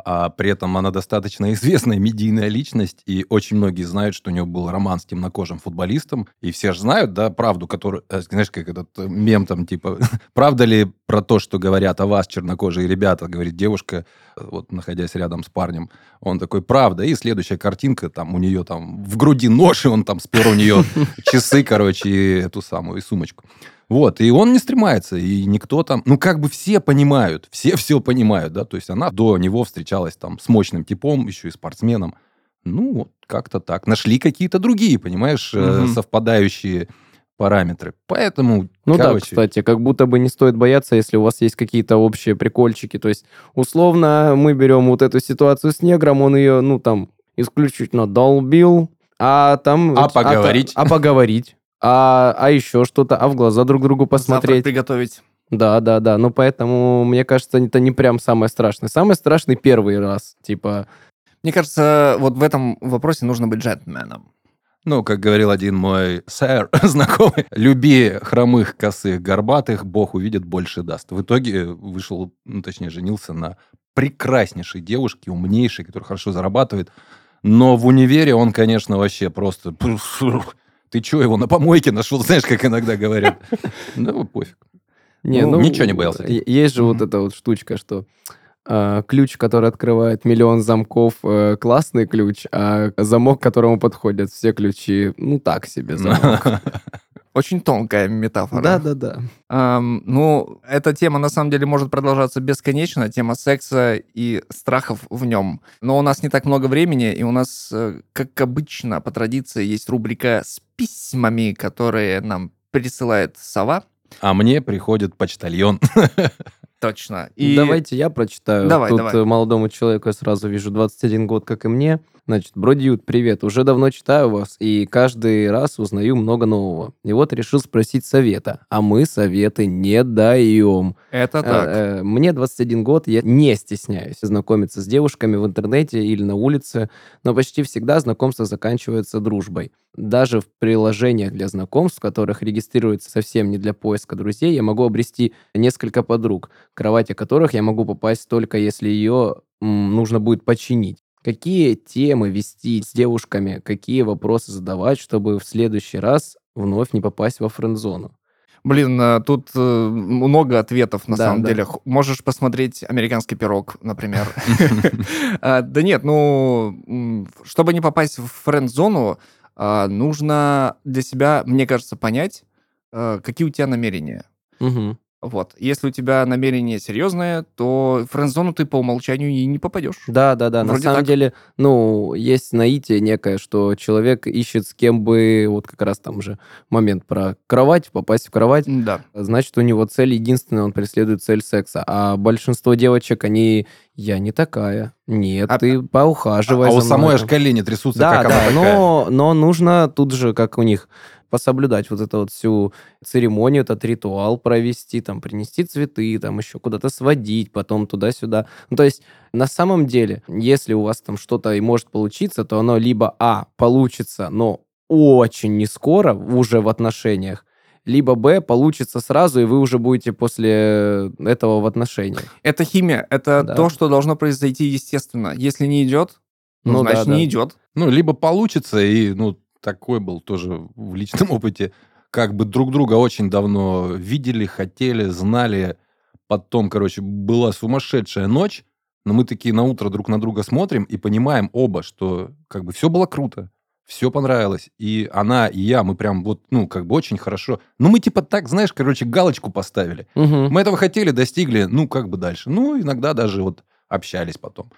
а при этом она достаточно известная медийная личность, и очень многие знают, что у нее был роман с темнокожим футболистом, и все же знают, да, правду, которую, э, знаешь, как этот э, мем там, типа, правда ли про то, что говорят о вас, чернокожие ребята, говорит девушка, э, вот, находясь рядом с парнем, он такой, правда, и следующая картинка, там, у нее там в груди нож, и он там спер у нее часы, короче, и эту самую, и сумочку. Вот, и он не стремается, и никто там... Ну, как бы все понимают, все все понимают, да, то есть она до него встречалась там с мощным типом, еще и спортсменом. Ну, вот как-то так. Нашли какие-то другие, понимаешь, Мгм. совпадающие параметры. Поэтому, Ну да, короче, кстати, как будто бы не стоит бояться, если у вас есть какие-то общие прикольчики. То есть, условно, мы берем вот эту ситуацию с негром, он ее, ну, там, исключительно долбил, а там... А поговорить? А, поговорить. А, а еще что-то, а в глаза друг другу Завтрак посмотреть. приготовить. Да, да, да. Ну, поэтому, мне кажется, это не прям самое страшное. Самое страшное первый раз. Типа, Мне кажется, вот в этом вопросе нужно быть джентльменом. ну, как говорил один мой сэр, знакомый, люби хромых, косых, горбатых, Бог увидит, больше даст. В итоге вышел, ну, точнее, женился на прекраснейшей девушке, умнейшей, которая хорошо зарабатывает. Но в универе он, конечно, вообще просто... Ты что, его на помойке нашел? Знаешь, как иногда говорят. Ну, пофиг. Не, Ну, ну, ничего не боялся. Есть же вот эта вот штучка, что а, ключ, который открывает миллион замков, э, классный ключ, а замок, к которому подходят все ключи, ну так себе замок. Очень тонкая метафора. Да-да-да. Ам, ну, эта тема на самом деле может продолжаться бесконечно, тема секса и страхов в нем. Но у нас не так много времени, и у нас, э, как обычно, по традиции, есть рубрика с письмами, которые нам присылает сова. А мне приходит почтальон. Точно. И Давайте я прочитаю. Давай, Тут давай. э, молодому человеку я сразу вижу 21 год, как и мне. Значит, Бродьют, привет. Уже давно читаю вас и каждый раз узнаю много нового. И вот решил спросить совета. А мы советы не даем. Это Э, так. э, Мне 21 год, я не стесняюсь знакомиться с девушками в интернете или на улице, но почти всегда знакомство заканчивается дружбой. Даже в приложениях для знакомств, в которых регистрируется совсем не для поиска друзей, я могу обрести несколько подруг, к кровати которых я могу попасть только если ее нужно будет починить. Какие темы вести с девушками, какие вопросы задавать, чтобы в следующий раз вновь не попасть во френд-зону? Блин, э, тут э, много ответов на Да, самом да. деле. Можешь посмотреть «Американский пирог», например. А, Да нет, ну, чтобы не попасть в френд-зону, а, нужно для себя, мне кажется, понять, э, какие у тебя намерения. Вот. Если у тебя намерение серьезное, то в френд-зону ты по умолчанию и не попадешь. Да, да, да. На Вроде самом так. деле, ну, есть наитие некое, что человек ищет с кем бы, вот как раз там же момент про кровать, попасть в кровать. Да. Значит, у него цель единственная, он преследует цель секса. А большинство девочек, они, я не такая. Нет, А- ты поухаживай А у за самой аж колени трясутся, Да, как она да, такая. но, но нужно тут же, как у них, пособлюдать вот эту вот всю церемонию, этот ритуал провести, там, принести цветы, там, еще куда-то сводить, потом туда-сюда. Ну, то есть, на самом деле, если у вас там что-то и может получиться, то оно либо, а, получится, но очень не скоро, уже в отношениях, либо, б, получится сразу, и вы уже будете после этого в отношениях. Это химия, это Да. то, что должно произойти естественно. Если не идет, ну, Ну да, значит, да. не идет. Ну, либо получится, и, ну, такой был тоже в личном опыте, как бы друг друга очень давно видели, хотели, знали. Потом, короче, была сумасшедшая ночь, но мы такие на утро друг на друга смотрим и понимаем оба, что как бы все было круто, все понравилось. И она, и я, мы прям вот, ну, как бы очень хорошо. Ну, мы типа так, знаешь, короче, галочку поставили. Мгм. Мы этого хотели, достигли, ну, как бы дальше. Ну, иногда даже вот общались потом.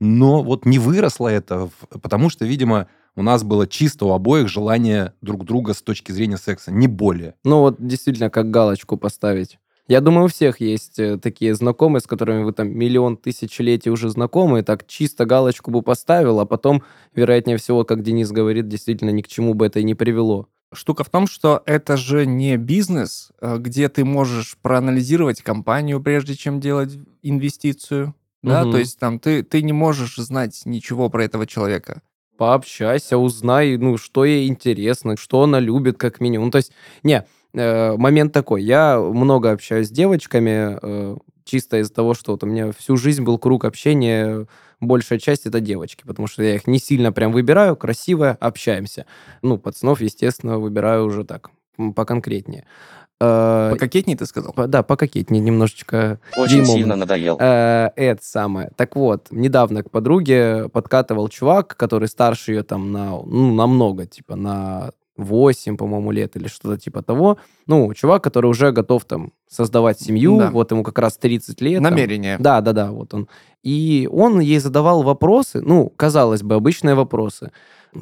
Но вот не выросло это, потому что, видимо, у нас было чисто у обоих желание друг друга с точки зрения секса, не более. Ну вот действительно, как галочку поставить. Я думаю, у всех есть э, такие знакомые, с которыми вы там миллион тысячелетий уже знакомы, и так чисто галочку бы поставил, а потом, вероятнее всего, как Денис говорит, действительно ни к чему бы это и не привело. Штука в том, что это же не бизнес, э, где ты можешь проанализировать компанию, прежде чем делать инвестицию. Да, Мгм. то есть там ты, ты не можешь знать ничего про этого человека. Пообщайся, узнай, ну, что ей интересно, что она любит, как минимум. То есть, не, э, момент такой. Я много общаюсь с девочками, э, чисто из-за того, что вот у меня всю жизнь был круг общения, большая часть это девочки, потому что я их не сильно прям выбираю, красиво общаемся. Ну, пацанов, естественно, выбираю уже так, поконкретнее. Э, Пококетней ты сказал? по- да, пококетнее немножечко. Очень Димон. сильно надоел. Э, это самое. Так вот, недавно к подруге подкатывал чувак, который старше ее там на, ну, намного, типа на 8, по-моему, лет или что-то типа того. Ну, чувак, который уже готов там создавать семью, Да. вот ему как раз 30 лет. там. Намерение. Да, да, да, вот он. И он ей задавал вопросы, ну, казалось бы, обычные вопросы.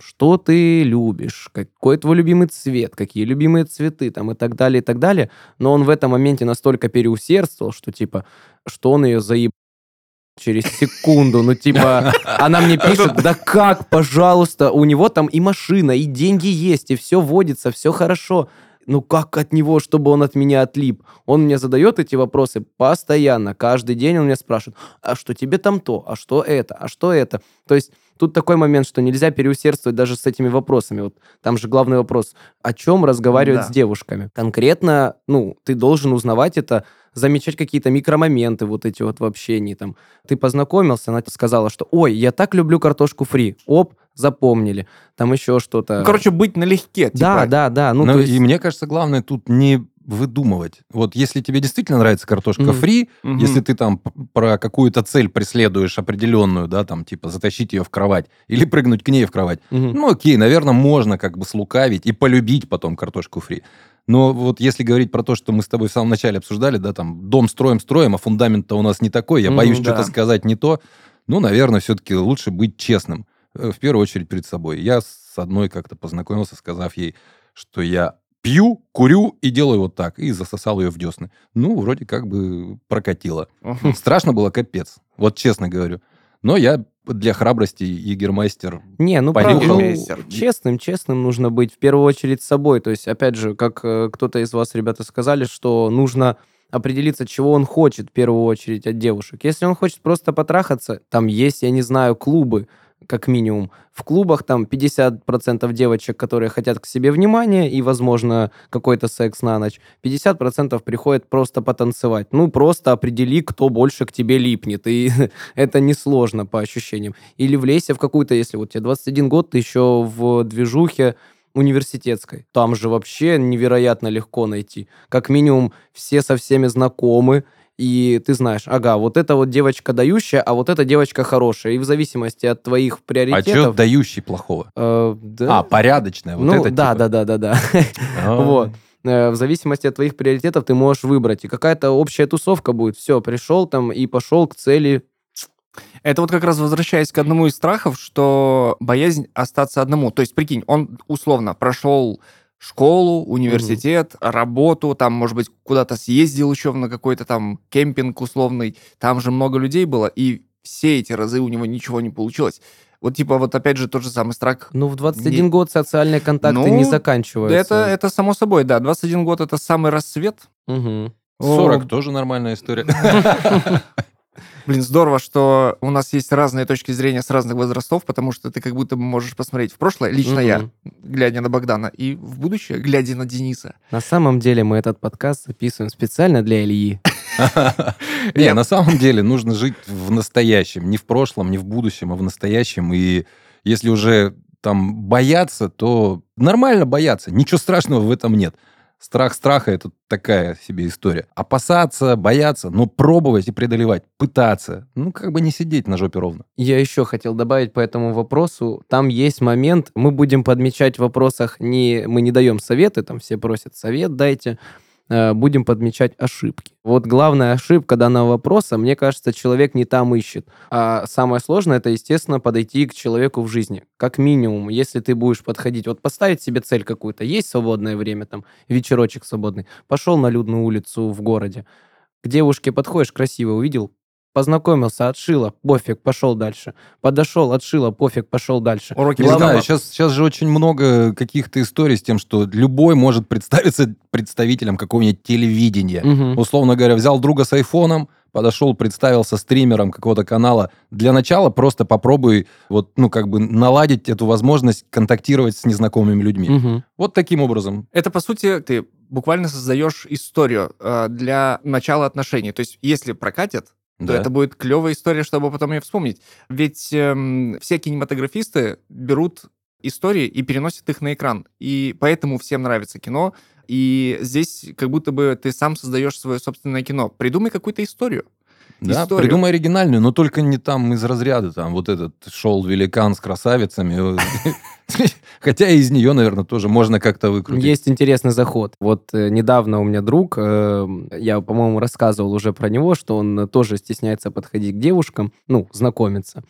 Что ты любишь? Какой твой любимый цвет? Какие любимые цветы? Там и так далее, и так далее. Но он в этом моменте настолько переусердствовал, что, типа, что он ее заеб через секунду. Ну, типа, она мне пишет, да как, пожалуйста, у него там и машина, и деньги есть, и все водится, все хорошо. Ну как от него, чтобы он от меня отлип? Он мне задает эти вопросы постоянно, каждый день он меня спрашивает, а что тебе там то, а что это, а что это? То есть тут такой момент, что нельзя переусердствовать даже с этими вопросами. Вот там же главный вопрос, о чем разговаривать Да. с девушками. Конкретно, ну, ты должен узнавать это, замечать какие-то микромоменты вот эти вот в общении. Там, ты познакомился, она сказала, что «Ой, я так люблю картошку фри». Оп, запомнили. Там еще что-то. Ну, короче, быть налегке. да, типа. да, да. Ну, Ну, то есть... И мне кажется, главное тут не выдумывать. Вот если тебе действительно нравится картошка Мгм. фри, Мгм. если ты там про какую-то цель преследуешь определенную, да, там, типа, затащить ее в кровать или прыгнуть к ней в кровать, Мгм. Ну, окей, наверное, можно как бы слукавить и полюбить потом картошку фри. Но вот если говорить про то, что мы с тобой в самом начале обсуждали, да, там, дом строим-строим, а фундамент-то у нас не такой, я боюсь да. что-то сказать не то, ну, наверное, все-таки лучше быть честным. э, В первую очередь перед собой. Я с одной как-то познакомился, сказав ей, что я пью, курю и делаю вот так. И засосал ее в десны. Ну, вроде как бы прокатило. Страшно было капец. Вот честно говорю. Но я для храбрости егермейстер. Не, ну Понюхал. правда, ну, честным, честным нужно быть в первую очередь с собой. То есть, опять же, как э, кто-то из вас, ребята, сказали, что нужно определиться, чего он хочет в первую очередь от девушек. Если он хочет просто потрахаться, там есть, я не знаю, клубы, как минимум. В клубах там 50% девочек, которые хотят к себе внимания и, возможно, какой-то секс на ночь. 50% приходят просто потанцевать. Ну, просто определи, кто больше к тебе липнет. И это несложно по ощущениям. Или влезь в какую-то, если вот тебе 21 год, ты еще в движухе университетской. Там же вообще невероятно легко найти. Как минимум все со всеми знакомы, и ты знаешь, ага, вот эта вот девочка дающая, а вот эта девочка хорошая. И в зависимости от твоих А что приоритетов... дающий плохого? э, да. А, порядочная. Вот ну, это да, типа. да, да, да, да. А. Вот. Э, В зависимости от твоих приоритетов ты можешь выбрать. И какая-то общая тусовка будет. Все, пришел там и пошел к цели. Это вот как раз возвращаясь к одному из страхов, что боязнь остаться одному. То есть, прикинь, он условно прошел школу, университет, работу, там, может быть, куда-то съездил еще на какой-то там кемпинг условный, там же много людей было, и все эти разы у него ничего не получилось. Вот типа вот опять же тот же самый страх. Ну, в 21 Не- год социальные контакты Ну, не заканчиваются. это, это само собой, да. 21 год — это самый рассвет. Мгм. 40 О, тоже нормальная история. Блин, здорово, что у нас есть разные точки зрения с разных возрастов, потому что ты как будто бы можешь посмотреть в прошлое, лично я, Мгм. глядя на Богдана, и в будущее, глядя на Дениса. На самом деле мы этот подкаст записываем специально для Ильи. Не, Я- на самом деле нужно жить в настоящем. Не в прошлом, не в будущем, а в настоящем. И если уже там бояться, то нормально бояться. Ничего страшного в этом нет. Страх страха – это такая себе история. Опасаться, бояться, но пробовать и преодолевать, пытаться. Ну, как бы не сидеть на жопе ровно. Я еще хотел добавить по этому вопросу. Там есть момент, мы будем подмечать в вопросах, не, мы не даем советы, там все просят совет дайте, будем подмечать ошибки. Вот главная ошибка данного вопроса, мне кажется, человек не там ищет. А самое сложное, это, естественно, подойти к человеку в жизни. Как минимум, если ты будешь подходить, вот поставить себе цель какую-то, есть свободное время, там, вечерочек свободный, пошел на людную улицу в городе, к девушке подходишь, красиво увидел, познакомился, отшила, пофиг, пошел дальше. Подошел, отшила, пофиг, пошел дальше. Уроки Не знаю, сейчас, сейчас же очень много каких-то историй с тем, что любой может представиться представителем какого-нибудь телевидения. Мгм. Условно говоря, взял друга с айфоном, подошел, представился стримером какого-то канала. Для начала просто попробуй вот, ну, как бы наладить эту возможность контактировать с незнакомыми людьми. Мгм. Вот таким образом. Это, по сути, ты буквально создаешь историю э, для начала отношений. То есть, если прокатит, то Да. это будет клевая история, чтобы потом ее вспомнить. Ведь эм, все кинематографисты берут истории и переносят их на экран. И поэтому всем нравится кино. И здесь как будто бы ты сам создаешь свое собственное кино. Придумай какую-то историю. Да, историю. придумай оригинальную, но только не там из разряда, там вот этот шел великан с красавицами. Хотя из нее, наверное, тоже можно как-то выкрутить. Есть интересный заход. Вот э, недавно у меня друг, э, я, по-моему, рассказывал уже про него, что он тоже стесняется подходить к девушкам, ну, знакомиться.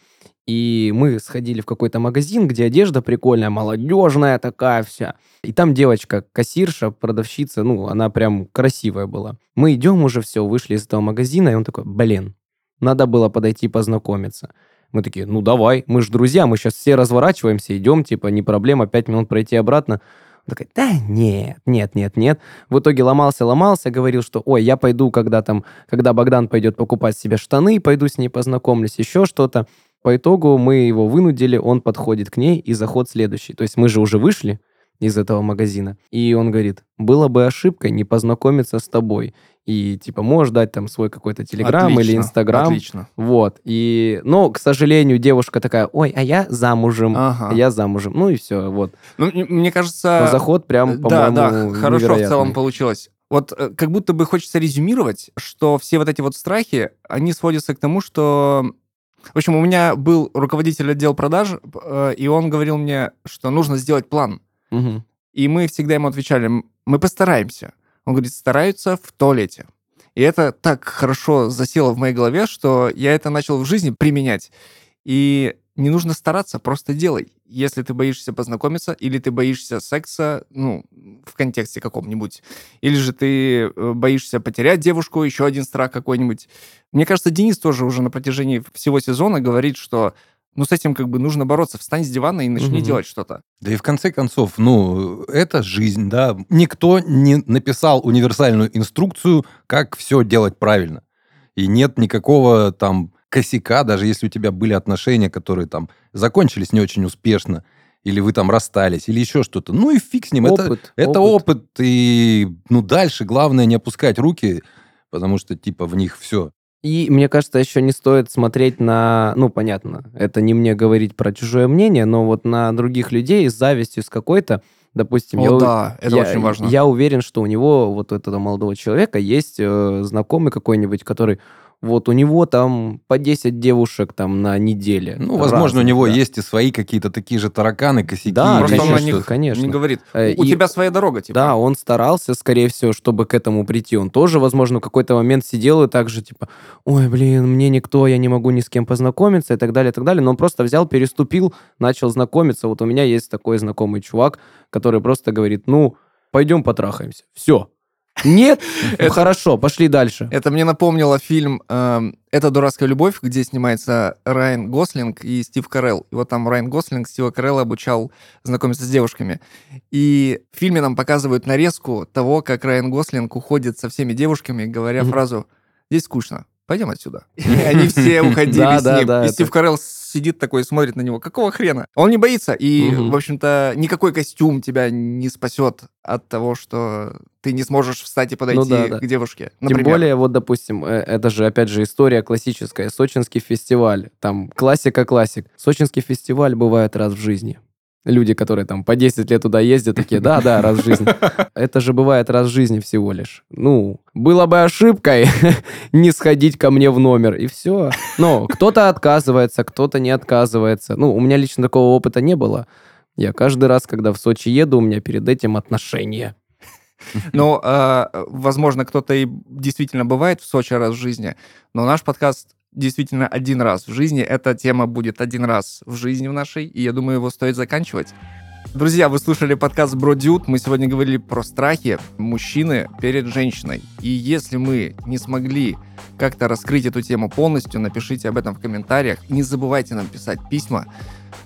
И мы сходили в какой-то магазин, где одежда прикольная, молодежная такая вся. И там девочка, кассирша, продавщица, ну, она прям красивая была. Мы идем уже, все, вышли из этого магазина, и он такой, блин, надо было подойти познакомиться. Мы такие, ну давай, мы же друзья, мы сейчас все разворачиваемся, идем, типа, не проблема, пять минут пройти обратно. Он такой, да нет, нет, нет, нет. В итоге ломался, ломался, говорил, что, ой, я пойду, когда там, когда Богдан пойдет покупать себе штаны, пойду с ней познакомлюсь, еще что-то. По итогу мы его вынудили, он подходит к ней, и заход следующий. То есть мы же уже вышли из этого магазина. И он говорит, было бы ошибкой не познакомиться с тобой. И, типа, можешь дать там свой какой-то телеграм или Отлично, инстаграм. Отлично. Вот. И, но, к сожалению, девушка такая, ой, а я замужем. Ага. а Я замужем. Ну и все, вот. Ну, мне кажется... Но заход прям, Да, по-моему, да, хорошо в целом получилось. Вот э, как будто бы хочется резюмировать, что все вот эти вот страхи, они сводятся к тому, что... В общем, у меня был руководитель отдела продаж, э, и он говорил мне, что нужно сделать план. Мгм. И мы всегда ему отвечали, «М, мы постараемся. Он говорит, стараются в туалете. И это так хорошо засело в моей голове, что я это начал в жизни применять. И не нужно стараться, просто делай. Если ты боишься познакомиться, или ты боишься секса, ну, в контексте каком-нибудь, или же ты э, боишься потерять девушку, еще один страх какой-нибудь. Мне кажется, Денис тоже уже на протяжении всего сезона говорит, что ну, с этим как бы нужно бороться. Встань с дивана и начни Мгм. делать что-то. Да и в конце концов, ну, это жизнь, да. Никто не написал универсальную инструкцию, как все делать правильно. И нет никакого там косяка, даже если у тебя были отношения, которые там закончились не очень успешно, или вы там расстались, или еще что-то. Ну и фиг с ним. Это, Опыт, это опыт. И, ну, дальше главное не опускать руки, потому что, типа, в них все. И мне кажется, еще не стоит смотреть на, ну, понятно, это не мне говорить про чужое мнение, но вот на других людей с завистью с какой-то, допустим, я, О, у- да, это я- очень важно. Я уверен, что у него, вот этого молодого человека, есть э, знакомый какой-нибудь, который вот у него там по 10 девушек там на неделе. Ну, возможно, у разных, него да. есть и свои какие-то такие же тараканы, косяки. Да, Просто он еще на конечно, них конечно. Не говорит. Э, У и- тебя своя дорога, типа. Да, он старался, скорее всего, чтобы к этому прийти. Он тоже, возможно, в какой-то момент сидел и так же, типа, ой, блин, мне никто, я не могу ни с кем познакомиться и так далее, и так далее. Но он просто взял, переступил, начал знакомиться. Вот у меня есть такой знакомый чувак, который просто говорит, ну, пойдем потрахаемся. Все. Нет? Это- Хорошо, пошли дальше. Это мне напомнило фильм эм, «Это дурацкая любовь», где снимается Райан Гослинг и Стив Карелл. И вот там Райан Гослинг Стива Карелла обучал знакомиться с девушками. И в фильме нам показывают нарезку того, как Райан Гослинг уходит со всеми девушками, говоря фразу «Здесь скучно, пойдем отсюда». И они все уходили с ним. И Стив Карелл сидит такой и смотрит на него. Какого хрена? Он не боится. И, Мгм. в общем-то, никакой костюм тебя не спасет от того, что ты не сможешь встать и подойти Ну да, да. к девушке. Тем Например. более, вот, допустим, э, это же, опять же, история классическая. Сочинский фестиваль. Там классика-классик. Сочинский фестиваль бывает раз в жизни. Люди, которые там по 10 лет туда ездят, такие, да, да, раз в жизни. Это же бывает раз в жизни всего лишь. Ну, было бы ошибкой не сходить ко мне в номер, и все. Но кто-то отказывается, кто-то не отказывается. Ну, у меня лично такого опыта не было. Я каждый раз, когда в Сочи еду, у меня перед этим отношения. Ну, э, возможно, кто-то и действительно бывает в Сочи раз в жизни, но наш подкаст действительно один раз в жизни. Эта тема будет один раз в жизни в нашей, и я думаю, его стоит заканчивать. Друзья, вы слушали подкаст Бродюд. Мы сегодня говорили про страхи мужчины перед женщиной. И если мы не смогли как-то раскрыть эту тему полностью, напишите об этом в комментариях. Не забывайте нам писать письма.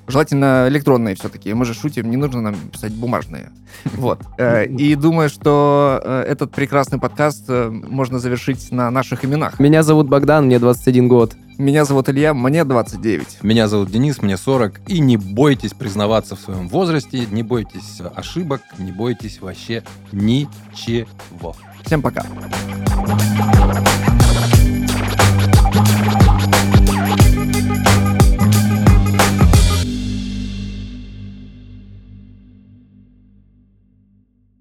Желательно электронные все-таки. Мы же шутим, не нужно нам писать бумажные. Вот. Э, И думаю, что э, этот прекрасный подкаст э, можно завершить на наших именах. Меня зовут Богдан, мне 21 год. Меня зовут Илья, мне 29. Меня зовут Денис, мне 40. И не бойтесь признаваться в своем возрасте, не бойтесь ошибок, не бойтесь вообще ничего. Всем пока. Thank